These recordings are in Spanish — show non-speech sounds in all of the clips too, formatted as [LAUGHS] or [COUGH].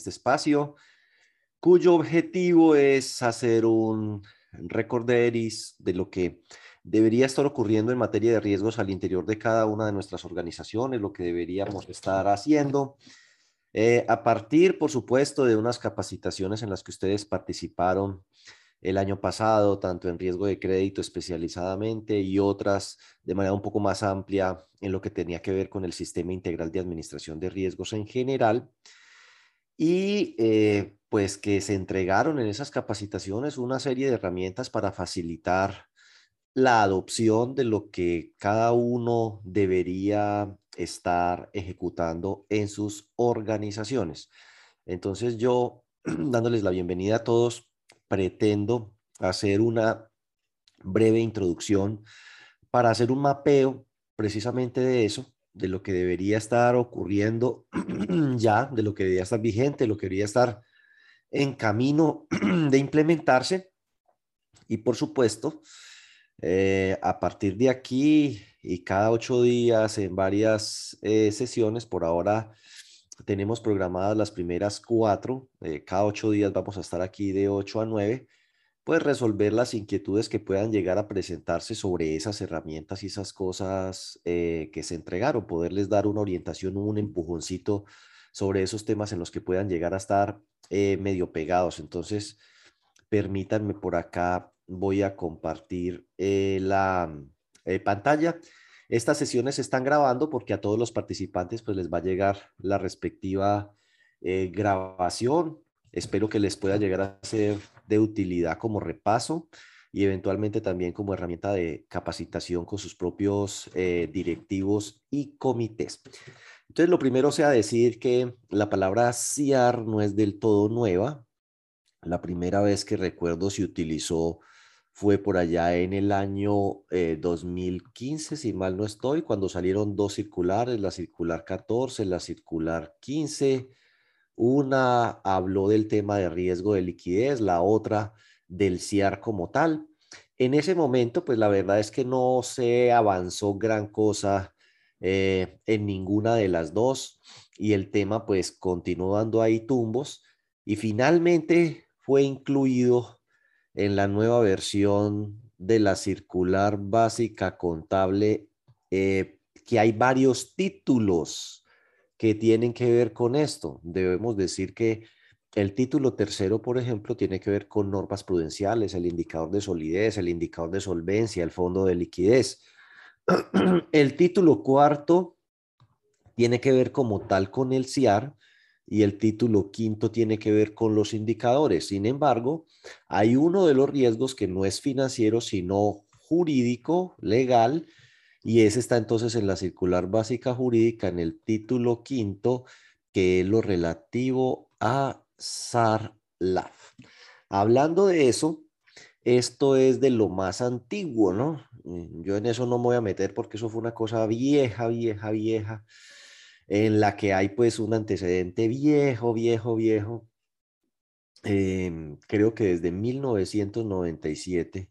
este espacio, cuyo objetivo es hacer un récord de ERIS de lo que debería estar ocurriendo en materia de riesgos al interior de cada una de nuestras organizaciones, lo que deberíamos estar haciendo. Eh, a partir, por supuesto, de unas capacitaciones en las que ustedes participaron el año pasado, tanto en riesgo de crédito especializadamente y otras de manera un poco más amplia en lo que tenía que ver con el sistema integral de administración de riesgos en general. Y eh, pues que se entregaron en esas capacitaciones una serie de herramientas para facilitar la adopción de lo que cada uno debería estar ejecutando en sus organizaciones. Entonces yo, [CLEARS THROAT] dándoles la bienvenida a todos, pretendo hacer una breve introducción para hacer un mapeo precisamente de eso, de lo que debería estar ocurriendo [CLEARS THROAT] ya, de lo que debería estar vigente, lo que debería estar en camino [CLEARS THROAT] de implementarse. Y por supuesto, eh, a partir de aquí y cada ocho días en varias eh, sesiones, por ahora tenemos programadas las primeras cuatro. Eh, cada ocho días vamos a estar aquí de ocho a nueve. Pues resolver las inquietudes que puedan llegar a presentarse sobre esas herramientas y esas cosas eh, que se entregaron, poderles dar una orientación, un empujoncito sobre esos temas en los que puedan llegar a estar eh, medio pegados. Entonces, permítanme por acá, voy a compartir la pantalla. Estas sesiones se están grabando porque a todos los participantes pues les va a llegar la respectiva eh, grabación. Espero que les pueda llegar a ser de utilidad como repaso y eventualmente también como herramienta de capacitación con sus propios eh, directivos y comités. Entonces, lo primero sea decir que la palabra CIAR no es del todo nueva. La primera vez que recuerdo se utilizó fue por allá en el año 2015, eh, si mal no estoy, cuando salieron dos circulares, la circular 14, la circular 15. Una habló del tema de riesgo de liquidez, la otra del CIAR como tal. En ese momento, pues la verdad es que no se avanzó gran cosa eh, en ninguna de las dos y el tema pues continuó dando ahí tumbos y finalmente fue incluido en la nueva versión de la circular básica contable eh, que hay varios títulos que tienen que ver con esto. Debemos decir que el título tercero, por ejemplo, tiene que ver con normas prudenciales, el indicador de solidez, el indicador de solvencia, el fondo de liquidez. [CLEARS THROAT] El título cuarto tiene que ver como tal con el CIAR, y el título quinto tiene que ver con los indicadores. Sin embargo, hay uno de los riesgos que no es financiero, sino jurídico, legal, y ese está entonces en la circular básica jurídica, en el título quinto, que es lo relativo a SARLAF. Hablando de eso, esto es de lo más antiguo, ¿no? Yo en eso no me voy a meter porque eso fue una cosa vieja, vieja, vieja en la que hay pues un antecedente viejo, viejo, viejo. Em, creo que desde 1997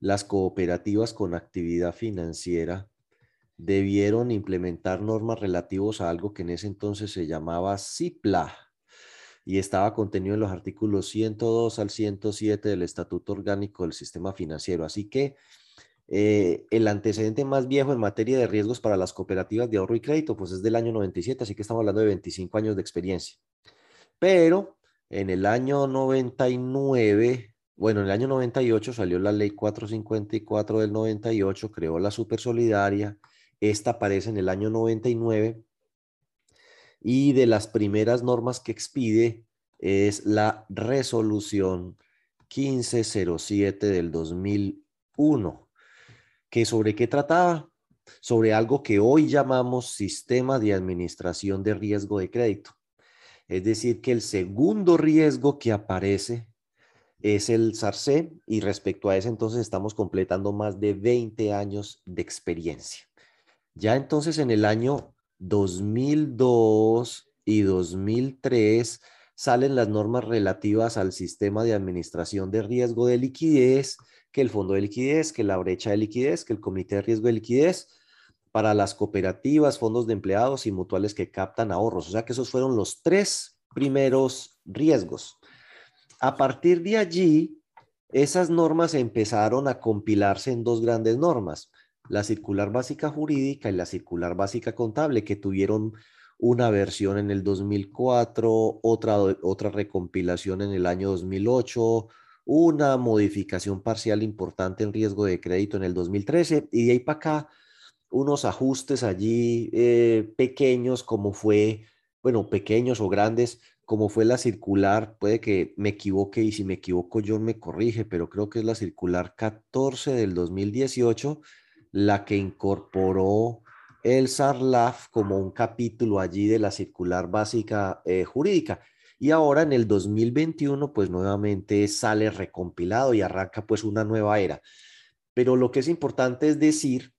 las cooperativas con actividad financiera debieron implementar normas relativos a algo que en ese entonces se llamaba CIPLA y estaba contenido en los artículos 102 al 107 del Estatuto Orgánico del Sistema Financiero. Así que eh, el antecedente más viejo en materia de riesgos para las cooperativas de ahorro y crédito, pues es del año 97, así que estamos hablando de 25 años de experiencia. Pero en el año 99, bueno, en el año 98 salió la ley 454 del 98, creó la Supersolidaria, esta aparece en el año 99 y de las primeras normas que expide es la resolución 1507 del 2001 que sobre qué trataba, sobre algo que hoy llamamos sistema de administración de riesgo de crédito. Es decir, que el segundo riesgo que aparece es el SARCE y respecto a ese entonces estamos completando más de 20 años de experiencia. Ya entonces en el año 2002 y 2003 salen las normas relativas al sistema de administración de riesgo de liquidez que el fondo de liquidez, que la brecha de liquidez, que el comité de riesgo de liquidez para las cooperativas, fondos de empleados y mutuales que captan ahorros. O sea que esos fueron los tres primeros riesgos. A partir de allí, esas normas empezaron a compilarse en dos grandes normas, la circular básica jurídica y la circular básica contable, que tuvieron una versión en el 2004, otra, otra recompilación en el año 2008, una modificación parcial importante en riesgo de crédito en el 2013 y de ahí para acá unos ajustes allí eh, pequeños como fue, bueno, pequeños o grandes, como fue la circular, puede que me equivoque y si me equivoco yo me corrige, pero creo que es la circular 14 del 2018 la que incorporó el SARLAF como un capítulo allí de la circular básica eh, jurídica. Y ahora en el 2021, pues nuevamente sale recompilado y arranca pues una nueva era. Pero lo que es importante es decir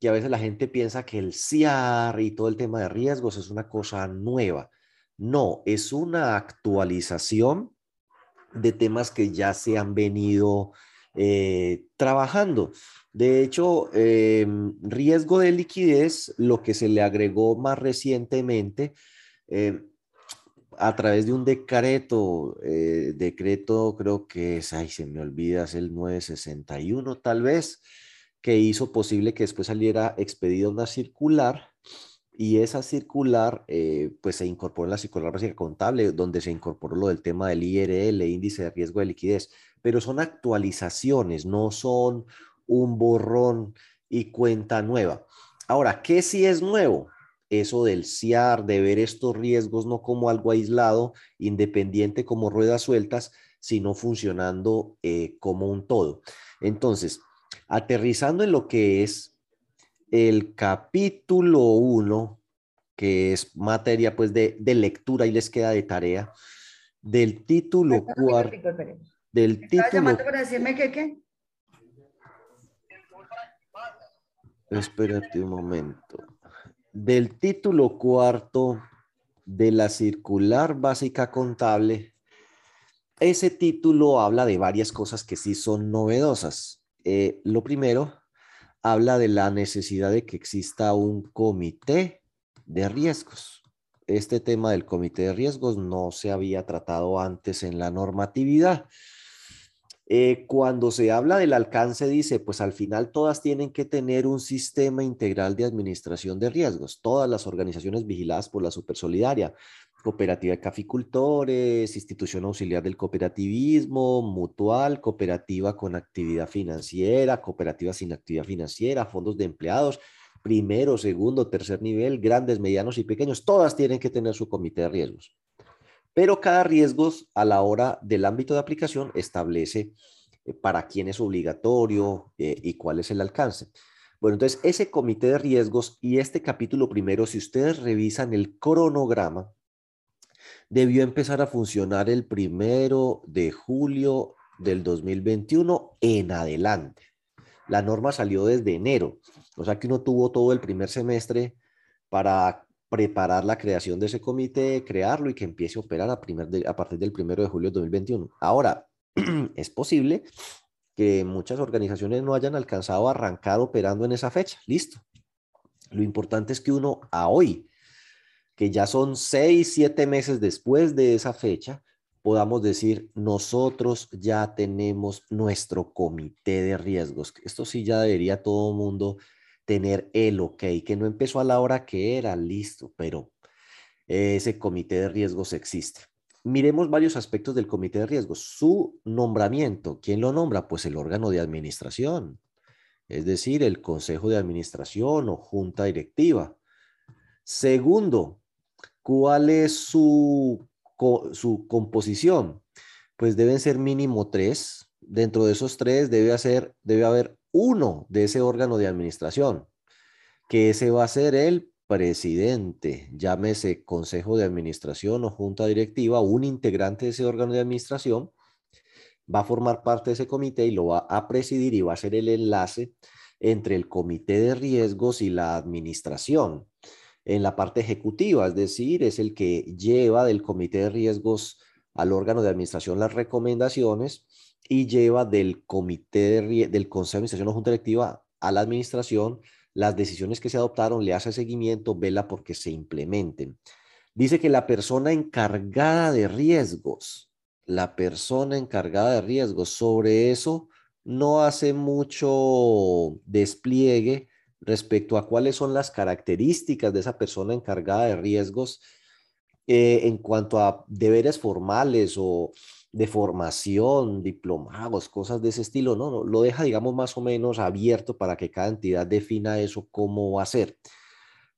que a veces la gente piensa que el CIAR y todo el tema de riesgos es una cosa nueva. No, es una actualización de temas que ya se han venido eh, trabajando. De hecho, em, riesgo de liquidez, lo que se le agregó más recientemente em, a través de un decreto, eh, decreto creo que es, ay, se me olvida, es el 961 tal vez, que hizo posible que después saliera expedida una circular y esa circular eh, pues se incorporó en la circular básica contable, donde se incorporó lo del tema del IRL, índice de riesgo de liquidez, pero son actualizaciones, no son un borrón y cuenta nueva. Ahora, ¿qué si es nuevo? Eso del CIAR, de ver estos riesgos no como algo aislado, independiente como ruedas sueltas, sino funcionando eh, como un todo. Entonces, aterrizando en lo que es el capítulo 1, que es materia pues de, lectura y les queda de tarea, del título cuarto. Del título. para decirme que qué? Espérate un momento. Del título cuarto de la circular básica contable, ese título habla de varias cosas que sí son novedosas. Eh, lo primero, habla de la necesidad de que exista un comité de riesgos. Este tema del comité de riesgos no se había tratado antes en la normatividad. Eh, cuando se habla del alcance, dice, pues al final todas tienen que tener un sistema integral de administración de riesgos, todas las organizaciones vigiladas por la Supersolidaria, Cooperativa de Caficultores, Institución Auxiliar del Cooperativismo, Mutual, Cooperativa con actividad financiera, Cooperativa sin actividad financiera, fondos de empleados, primero, segundo, tercer nivel, grandes, medianos y pequeños, todas tienen que tener su comité de riesgos pero cada riesgo a la hora del ámbito de aplicación establece eh, para quién es obligatorio eh, y cuál es el alcance. Bueno, entonces ese comité de riesgos y este capítulo primero, si ustedes revisan el cronograma, debió empezar a funcionar el primero de julio del 2021 en adelante. La norma salió desde enero, o sea que uno tuvo todo el primer semestre para preparar la creación de ese comité, crearlo y que empiece a operar a, partir del primero de julio de 2021. Ahora, [CLEARS THROAT] es posible que muchas organizaciones no hayan alcanzado a arrancar operando en esa fecha. Listo. Lo importante es que uno a hoy, que ya son seis, siete meses después de esa fecha, podamos decir, nosotros ya tenemos nuestro comité de riesgos. Esto sí ya debería todo mundo tener el ok, que no empezó a la hora que era, listo, pero ese comité de riesgos existe. Miremos varios aspectos del comité de riesgos. Su nombramiento, ¿quién lo nombra? Pues el órgano de administración, es decir, el consejo de administración o junta directiva. Segundo, ¿cuál es su, su composición? Pues deben ser mínimo tres. Dentro de esos tres debe, hacer, debe haber uno de ese órgano de administración, que ese va a ser el presidente, llámese consejo de administración o junta directiva, un integrante de ese órgano de administración, va a formar parte de ese comité y lo va a presidir y va a ser el enlace entre el comité de riesgos y la administración en la parte ejecutiva, es decir, es el que lleva del comité de riesgos al órgano de administración las recomendaciones y lleva del comité del consejo de administración o junta directiva a la administración las decisiones que se adoptaron, le hace seguimiento, vela porque se implementen. Dice que la persona encargada de riesgos, la persona encargada de riesgos, sobre eso no hace mucho despliegue respecto a cuáles son las características de esa persona encargada de riesgos eh, en cuanto a deberes formales o de formación, diplomados, cosas de ese estilo, no, lo deja, digamos, más o menos abierto para que cada entidad defina eso cómo va a ser.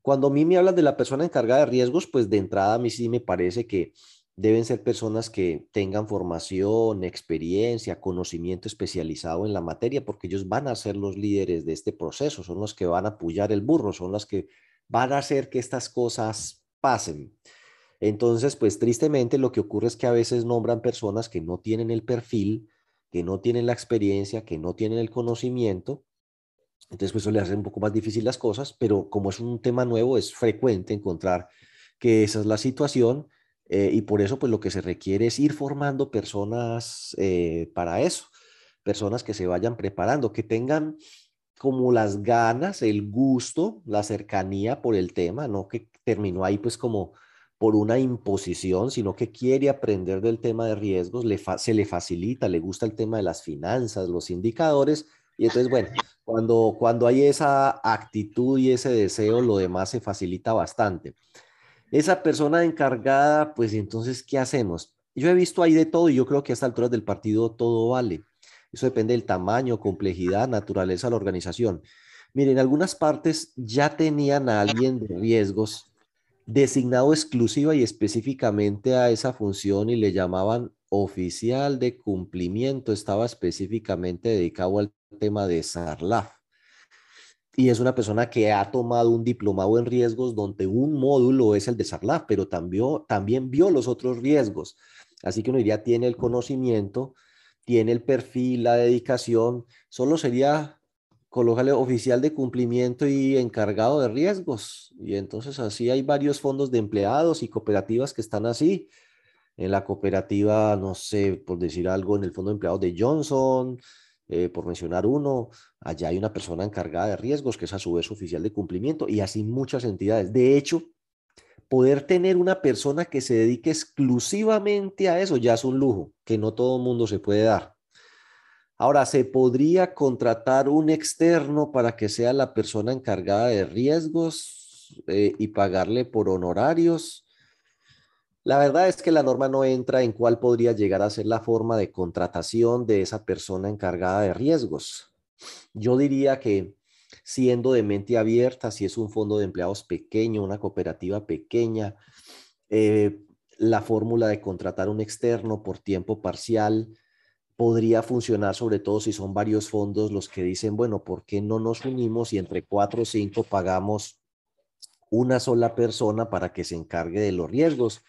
Cuando a mí me hablan de la persona encargada de riesgos, pues de entrada a mí sí me parece que deben ser personas que tengan formación, experiencia, conocimiento especializado en la materia, porque ellos van a ser los líderes de este proceso, son los que van a apoyar el burro, son los que van a hacer que estas cosas pasen. Entonces, pues tristemente lo que ocurre es que a veces nombran personas que no tienen el perfil, que no tienen la experiencia, que no tienen el conocimiento. Entonces, pues eso le hace un poco más difícil las cosas, pero como es un tema nuevo, es frecuente encontrar que esa es la situación eh, y por eso, pues lo que se requiere es ir formando personas eh, para eso, personas que se vayan preparando, que tengan como las ganas, el gusto, la cercanía por el tema, no que terminó ahí pues como por una imposición, sino que quiere aprender del tema de riesgos, le se le facilita, le gusta el tema de las finanzas, los indicadores, y entonces, bueno, [LAUGHS] cuando, cuando hay esa actitud y ese deseo, lo demás se facilita bastante. Esa persona encargada, pues entonces, ¿qué hacemos? Yo he visto ahí de todo y yo creo que a esta altura del partido todo vale. Eso depende del tamaño, complejidad, naturaleza de la organización. Miren, en algunas partes ya tenían a alguien de riesgos designado exclusiva y específicamente a esa función y le llamaban oficial de cumplimiento, estaba específicamente dedicado al tema de SARLAF. Y es una persona que ha tomado un diplomado en riesgos donde un módulo es el de SARLAF, pero también, también vio los otros riesgos. Así que uno diría, tiene el conocimiento, tiene el perfil, la dedicación, solo sería colócale oficial de cumplimiento y encargado de riesgos. Y entonces así hay varios fondos de empleados y cooperativas que están así. En la cooperativa, no sé, por decir algo, en el fondo de empleados de Johnson, eh, por mencionar uno, allá hay una persona encargada de riesgos que es a su vez oficial de cumplimiento y así muchas entidades. De hecho, poder tener una persona que se dedique exclusivamente a eso ya es un lujo que no todo el mundo se puede dar. Ahora, ¿se podría contratar un externo para que sea la persona encargada de riesgos eh, y pagarle por honorarios? La verdad es que la norma no entra en cuál podría llegar a ser la forma de contratación de esa persona encargada de riesgos. Yo diría que siendo de mente abierta, si es un fondo de empleados pequeño, una cooperativa pequeña, eh, la fórmula de contratar un externo por tiempo parcial, podría funcionar sobre todo si son varios fondos los que dicen, bueno, ¿por qué no nos unimos y entre cuatro o cinco pagamos una sola persona para que se encargue de los riesgos?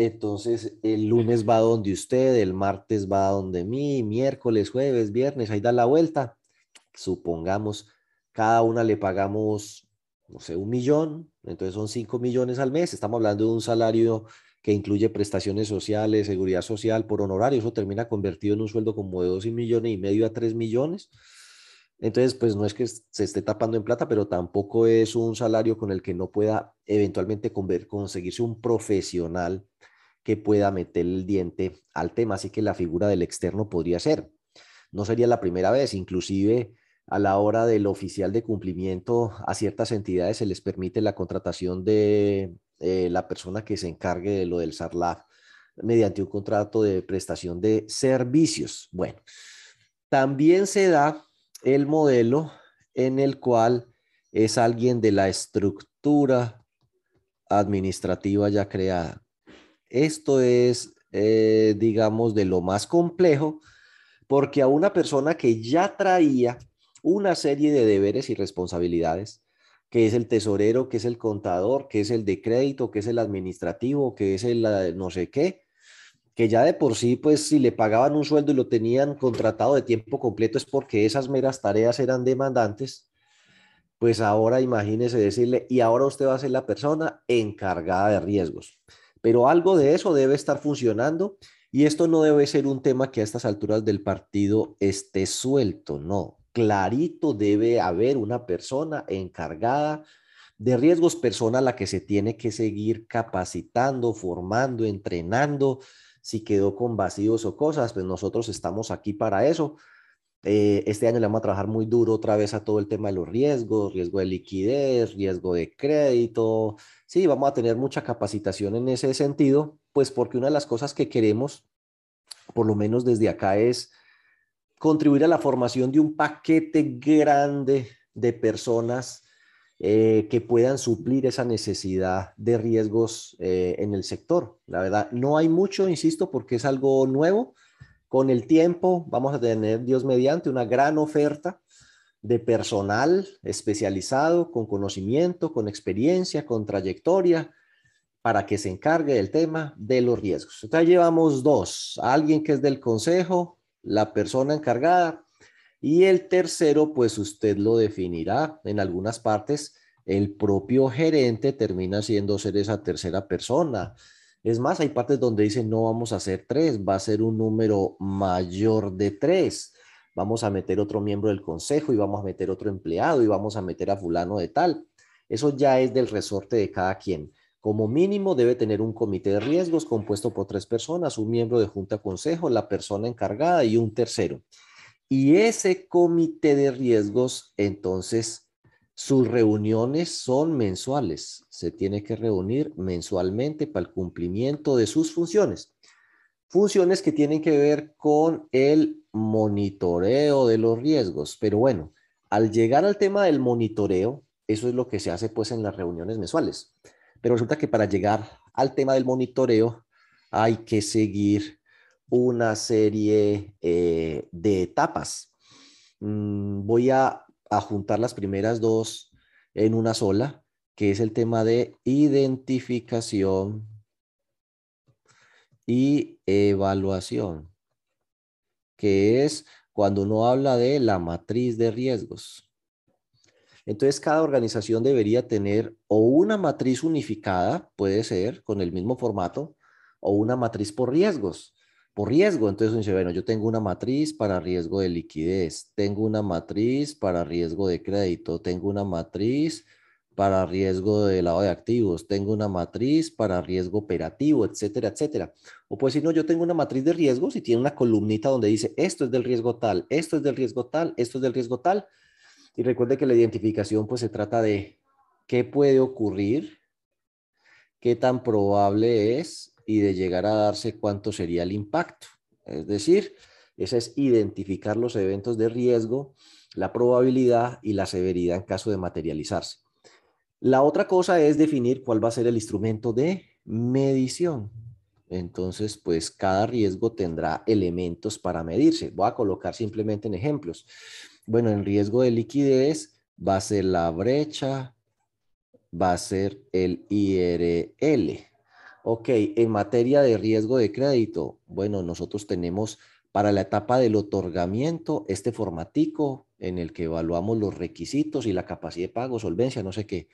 Entonces, el lunes va donde usted, el martes va donde mí, miércoles, jueves, viernes, ahí da la vuelta. Supongamos, cada una le pagamos, no sé, un millón, entonces son cinco millones al mes. Estamos hablando de un salario que incluye prestaciones sociales, seguridad social por honorario, eso termina convertido en un sueldo como de dos millones y medio a tres millones. Entonces, pues no es que se esté tapando en plata, pero tampoco es un salario con el que no pueda eventualmente conseguirse un profesional que pueda meter el diente al tema. Así que la figura del externo podría ser. No sería la primera vez, inclusive a la hora del oficial de cumplimiento, a ciertas entidades se les permite la contratación de eh, la persona que se encargue de lo del SARLAF mediante un contrato de prestación de servicios. Bueno, también se da el modelo en el cual es alguien de la estructura administrativa ya creada. Esto es, eh, digamos, de lo más complejo, porque a una persona que ya traía una serie de deberes y responsabilidades, que es el tesorero, que es el contador, que es el de crédito, que es el administrativo, que es el no sé qué, que ya de por sí, pues si le pagaban un sueldo y lo tenían contratado de tiempo completo es porque esas meras tareas eran demandantes, pues ahora imagínese decirle, y ahora usted va a ser la persona encargada de riesgos. Pero algo de eso debe estar funcionando y esto no debe ser un tema que a estas alturas del partido esté suelto, no clarito debe haber una persona encargada de riesgos, persona a la que se tiene que seguir capacitando, formando, entrenando, si quedó con vacíos o cosas, pues nosotros estamos aquí para eso. Eh, este año le vamos a trabajar muy duro otra vez a todo el tema de los riesgos, riesgo de liquidez, riesgo de crédito. Sí, vamos a tener mucha capacitación en ese sentido, pues porque una de las cosas que queremos, por lo menos desde acá, es contribuir a la formación de un paquete grande de personas eh, que puedan suplir esa necesidad de riesgos eh, en el sector. La verdad, no hay mucho, insisto, porque es algo nuevo. Con el tiempo vamos a tener, Dios mediante, una gran oferta de personal especializado, con conocimiento, con experiencia, con trayectoria, para que se encargue del tema de los riesgos. Entonces llevamos dos, alguien que es del consejo, la persona encargada y el tercero, pues usted lo definirá en algunas partes. El propio gerente termina siendo ser esa tercera persona. Es más, hay partes donde dicen no vamos a hacer tres, va a ser un número mayor de tres. Vamos a meter otro miembro del consejo y vamos a meter otro empleado y vamos a meter a fulano de tal. Eso ya es del resorte de cada quien. Como mínimo debe tener un comité de riesgos compuesto por tres personas, un miembro de junta consejo, la persona encargada y un tercero. Y ese comité de riesgos, entonces, sus reuniones son mensuales. Se tiene que reunir mensualmente para el cumplimiento de sus funciones. Funciones que tienen que ver con el monitoreo de los riesgos. Pero bueno, al llegar al tema del monitoreo, eso es lo que se hace pues en las reuniones mensuales. Pero resulta que para llegar al tema del monitoreo hay que seguir una serie eh, de etapas. Mm, voy a, a juntar las primeras dos en una sola, que es el tema de identificación y evaluación, que es cuando uno habla de la matriz de riesgos. Entonces, cada organización debería tener o una matriz unificada, puede ser con el mismo formato, o una matriz por riesgos por riesgo. Entonces uno dice, bueno, yo tengo una matriz para riesgo de liquidez, tengo una matriz para riesgo de crédito, tengo una matriz para riesgo de lavado de activos, tengo una matriz para riesgo operativo, etcétera, etcétera. O puede decir, no, yo tengo una matriz de riesgos y tiene una columnita donde dice, esto es del riesgo tal, esto es del riesgo tal, esto es del riesgo tal. Y recuerde que la identificación pues se trata de qué puede ocurrir, qué tan probable es y de llegar a darse cuánto sería el impacto. Es decir, esa es identificar los eventos de riesgo, la probabilidad y la severidad en caso de materializarse. La otra cosa es definir cuál va a ser el instrumento de medición. Entonces, pues cada riesgo tendrá elementos para medirse. Voy a colocar simplemente en ejemplos. Bueno, en riesgo de liquidez va a ser la brecha, va a ser el IRL. Ok, en materia de riesgo de crédito, bueno, nosotros tenemos para la etapa del otorgamiento este formatico en el que evaluamos los requisitos y la capacidad de pago, solvencia, no sé qué.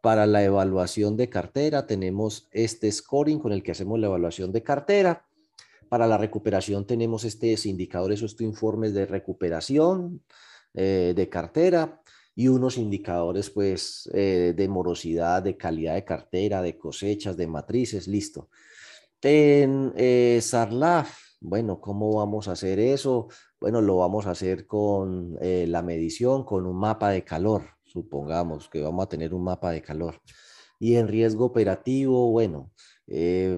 Para la evaluación de cartera tenemos este scoring con el que hacemos la evaluación de cartera. Para la recuperación tenemos estos indicadores, estos informes de recuperación eh, de cartera y unos indicadores pues eh, de morosidad, de calidad de cartera, de cosechas, de matrices, listo. En eh, Sarlaf, bueno, ¿cómo vamos a hacer eso? Bueno, lo vamos a hacer con eh, la medición, con un mapa de calor, supongamos que vamos a tener un mapa de calor. Y en riesgo operativo, bueno,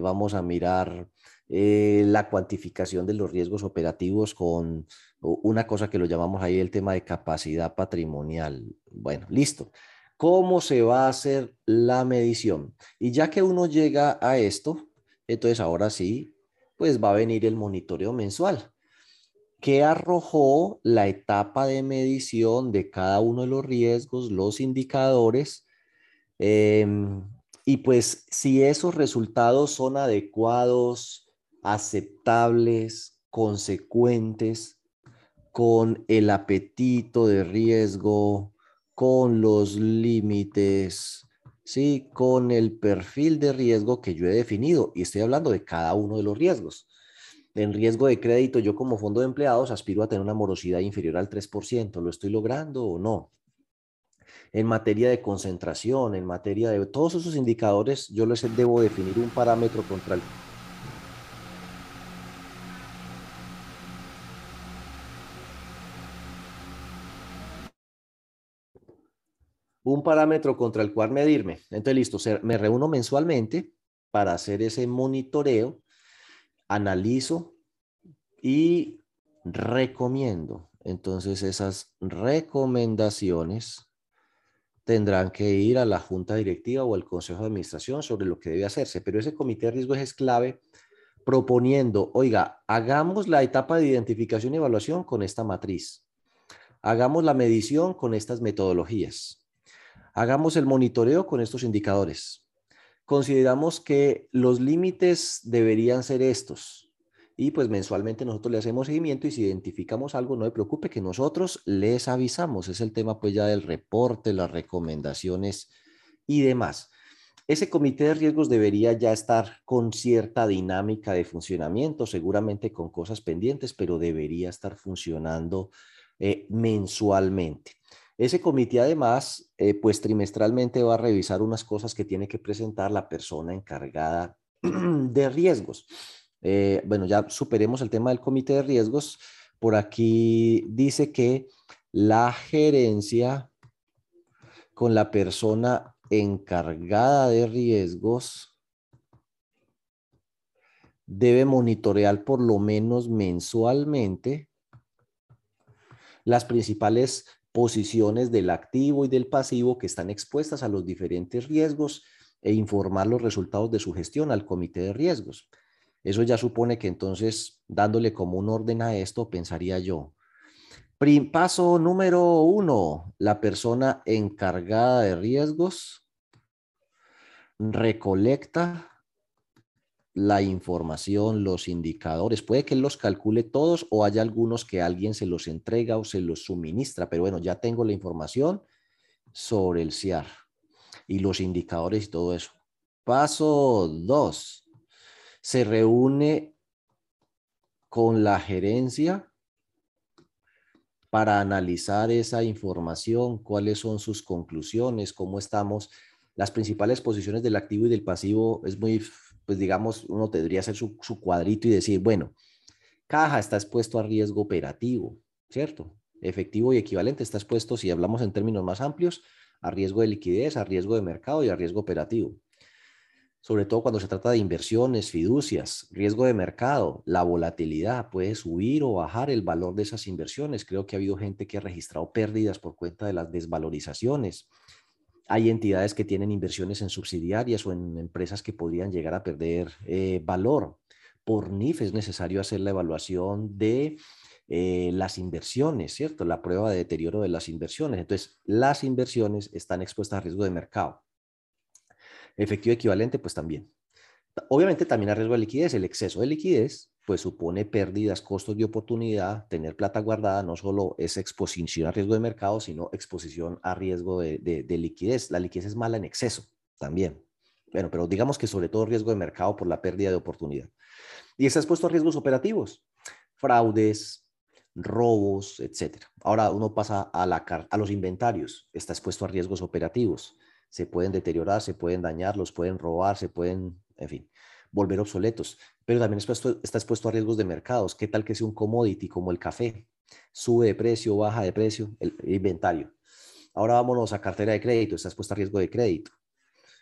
vamos a mirar la cuantificación de los riesgos operativos con una cosa que lo llamamos ahí el tema de capacidad patrimonial. Bueno, listo. ¿Cómo se va a hacer la medición? Y ya que uno llega a esto, entonces ahora sí, pues va a venir el monitoreo mensual. ¿Qué arrojó la etapa de medición de cada uno de los riesgos, los indicadores? Em, y pues si esos resultados son adecuados, aceptables, consecuentes, con el apetito de riesgo, con los límites, ¿sí? con el perfil de riesgo que yo he definido. Y estoy hablando de cada uno de los riesgos. En riesgo de crédito, yo como fondo de empleados aspiro a tener una morosidad inferior al 3%. ¿Lo estoy logrando o no? En materia de concentración, en materia de todos esos indicadores, yo les debo definir un parámetro contra el un parámetro contra el cual medirme. Entonces, listo, me reúno mensualmente para hacer ese monitoreo, analizo y recomiendo. Entonces, esas recomendaciones tendrán que ir a la junta directiva o al consejo de administración sobre lo que debe hacerse. Pero ese comité de riesgos es clave proponiendo, oiga, hagamos la etapa de identificación y evaluación con esta matriz. Hagamos la medición con estas metodologías Hagamos el monitoreo con estos indicadores. Consideramos que los límites deberían ser estos. Y pues mensualmente nosotros le hacemos seguimiento y si identificamos algo, no se preocupe que nosotros les avisamos. Es el tema pues ya del reporte, las recomendaciones y demás. Ese comité de riesgos debería ya estar con cierta dinámica de funcionamiento, seguramente con cosas pendientes, pero debería estar funcionando eh, mensualmente. Ese comité además, eh, pues trimestralmente va a revisar unas cosas que tiene que presentar la persona encargada [CLEARS THROAT] de riesgos. Eh, bueno, ya superemos el tema del comité de riesgos. Por aquí dice que la gerencia con la persona encargada de riesgos debe monitorear por lo menos mensualmente las principales posiciones del activo y del pasivo que están expuestas a los diferentes riesgos e informar los resultados de su gestión al comité de riesgos. Eso ya supone que entonces, dándole como un orden a esto, pensaría yo. Paso número uno, la persona encargada de riesgos recolecta la información, los indicadores. Puede que los calcule todos o haya algunos que alguien se los entrega o se los suministra, pero bueno, ya tengo la información sobre el CIAR y los indicadores y todo eso. Paso dos, se reúne con la gerencia para analizar esa información, cuáles son sus conclusiones, cómo estamos. Las principales posiciones del activo y del pasivo es muy pues digamos, uno tendría hacer su, cuadrito y decir, bueno, caja está expuesto a riesgo operativo, ¿cierto? Efectivo y equivalente está expuesto, si hablamos en términos más amplios, a riesgo de liquidez, a riesgo de mercado y a riesgo operativo. Sobre todo cuando se trata de inversiones, fiducias, riesgo de mercado, la volatilidad, puede subir o bajar el valor de esas inversiones. Creo que ha habido gente que ha registrado pérdidas por cuenta de las desvalorizaciones. Hay entidades que tienen inversiones en subsidiarias o en empresas que podrían llegar a perder eh, valor. Por NIF es necesario hacer la evaluación de eh, las inversiones, ¿cierto? La prueba de deterioro de las inversiones. Entonces, las inversiones están expuestas a riesgo de mercado. Efectivo equivalente, pues también. Obviamente también a riesgo de liquidez. El exceso de liquidez pues supone pérdidas, costos de oportunidad, tener plata guardada no solo es exposición a riesgo de mercado, sino exposición a riesgo de, liquidez. La liquidez es mala en exceso también. Bueno, pero digamos que sobre todo riesgo de mercado por la pérdida de oportunidad. Y está expuesto a riesgos operativos, fraudes, robos, etc. Ahora uno pasa a, la, a los inventarios, está expuesto a riesgos operativos. Se pueden deteriorar, se pueden dañar, los pueden robar, se pueden, en fin volver obsoletos, pero también está expuesto a riesgos de mercados. ¿Qué tal que sea un commodity como el café? Sube de precio, baja de precio, el inventario. Ahora vámonos a cartera de crédito, está expuesto a riesgo de crédito,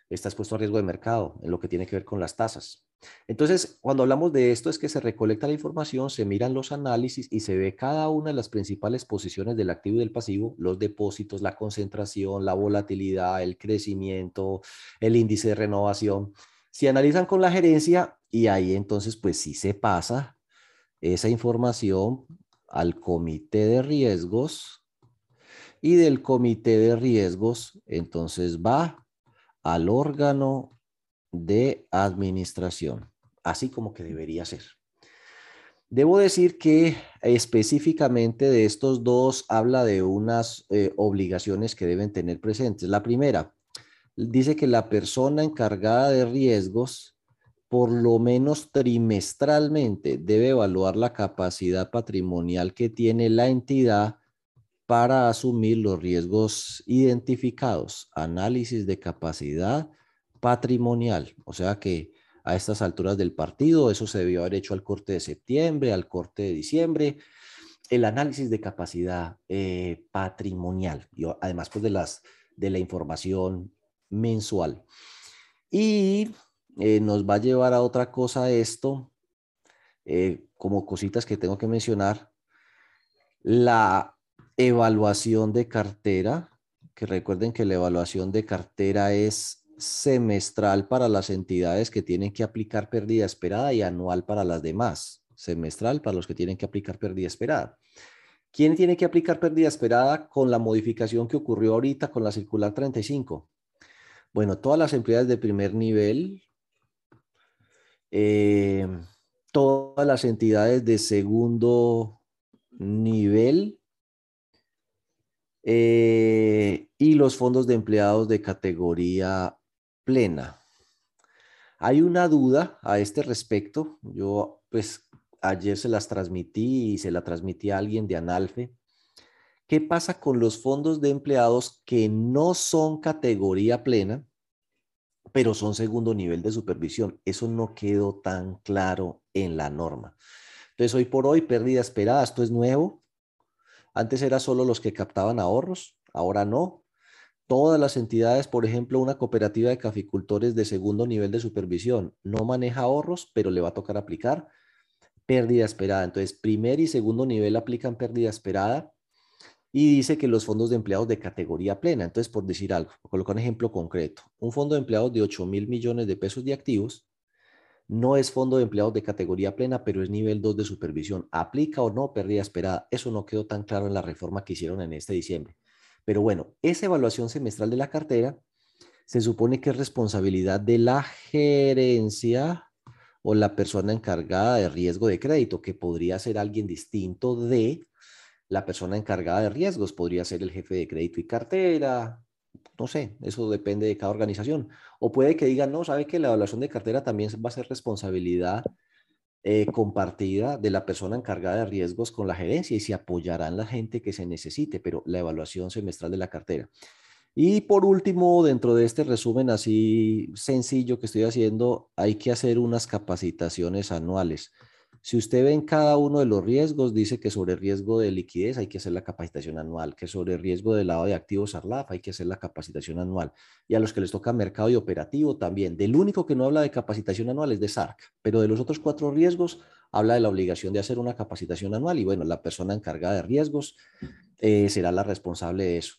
está expuesto a riesgo de mercado en lo que tiene que ver con las tasas. Entonces, cuando hablamos de esto es que se recolecta la información, se miran los análisis y se ve cada una de las principales posiciones del activo y del pasivo, los depósitos, la concentración, la volatilidad, el crecimiento, el índice de renovación si analizan con la gerencia y ahí entonces pues sí se pasa esa información al comité de riesgos y del comité de riesgos entonces va al órgano de administración, así como que debería ser. Debo decir que específicamente de estos dos habla de unas eh, obligaciones que deben tener presentes. La primera, dice que la persona encargada de riesgos por lo menos trimestralmente debe evaluar la capacidad patrimonial que tiene la entidad para asumir los riesgos identificados. Análisis de capacidad patrimonial. O sea que a estas alturas del partido, eso se debió haber hecho al corte de septiembre, al corte de diciembre. El análisis de capacidad eh, patrimonial, además pues de, las, de la información mensual. Y eh, nos va a llevar a otra cosa esto, eh, como cositas que tengo que mencionar. La evaluación de cartera, que recuerden que la evaluación de cartera es semestral para las entidades que tienen que aplicar pérdida esperada y anual para las demás. Semestral para los que tienen que aplicar pérdida esperada. ¿Quién tiene que aplicar pérdida esperada con la modificación que ocurrió ahorita con la circular 35? Bueno, todas las entidades de primer nivel, eh, todas las entidades de segundo nivel eh, y los fondos de empleados de categoría plena. Hay una duda a este respecto. Yo, pues, ayer se las transmití y se la transmití a alguien de Analfe. ¿Qué pasa con los fondos de empleados que no son categoría plena, pero son segundo nivel de supervisión? Eso no quedó tan claro en la norma. Entonces, hoy por hoy, pérdida esperada, esto es nuevo. Antes era solo los que captaban ahorros, ahora no todas las entidades, por ejemplo, una cooperativa de caficultores de segundo nivel de supervisión no maneja ahorros, pero le va a tocar aplicar pérdida esperada. Entonces, primer y segundo nivel aplican pérdida esperada y dice que los fondos de empleados de categoría plena. Entonces, por decir algo, colocar un ejemplo concreto, un fondo de empleados de 8 mil millones de pesos de activos no es fondo de empleados de categoría plena, pero es nivel 2 de supervisión. ¿Aplica o no pérdida esperada? Eso no quedó tan claro en la reforma que hicieron en este diciembre. Pero bueno, esa evaluación semestral de la cartera se supone que es responsabilidad de la gerencia o la persona encargada de riesgo de crédito, que podría ser alguien distinto de la persona encargada de riesgos, podría ser el jefe de crédito y cartera, no sé, eso depende de cada organización. O puede que digan, no, sabe que la evaluación de cartera también va a ser responsabilidad eh, compartida de la persona encargada de riesgos con la gerencia y se apoyarán la gente que se necesite, pero la evaluación semestral de la cartera. Y por último, dentro de este resumen así sencillo que estoy haciendo, hay que hacer unas capacitaciones anuales. Si usted ve en cada uno de los riesgos, dice que sobre riesgo de liquidez hay que hacer la capacitación anual, que sobre riesgo de lado de activos ARLAF hay que hacer la capacitación anual. Y a los que les toca mercado y operativo también. Del único que no habla de capacitación anual es de SARC, pero de los otros cuatro riesgos habla de la obligación de hacer una capacitación anual y bueno, la persona encargada de riesgos eh, será la responsable de eso.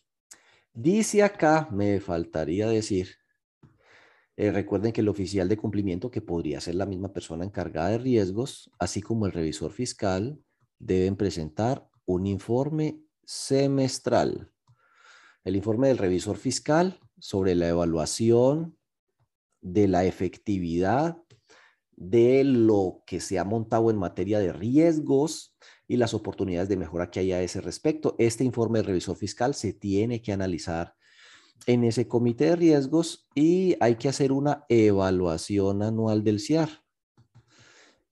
Dice acá, me faltaría decir, eh, recuerden que el oficial de cumplimiento, que podría ser la misma persona encargada de riesgos, así como el revisor fiscal, deben presentar un informe semestral. El informe del revisor fiscal sobre la evaluación de la efectividad de lo que se ha montado en materia de riesgos y las oportunidades de mejora que hay a ese respecto. Este informe del revisor fiscal se tiene que analizar en ese comité de riesgos y hay que hacer una evaluación anual del CIAR,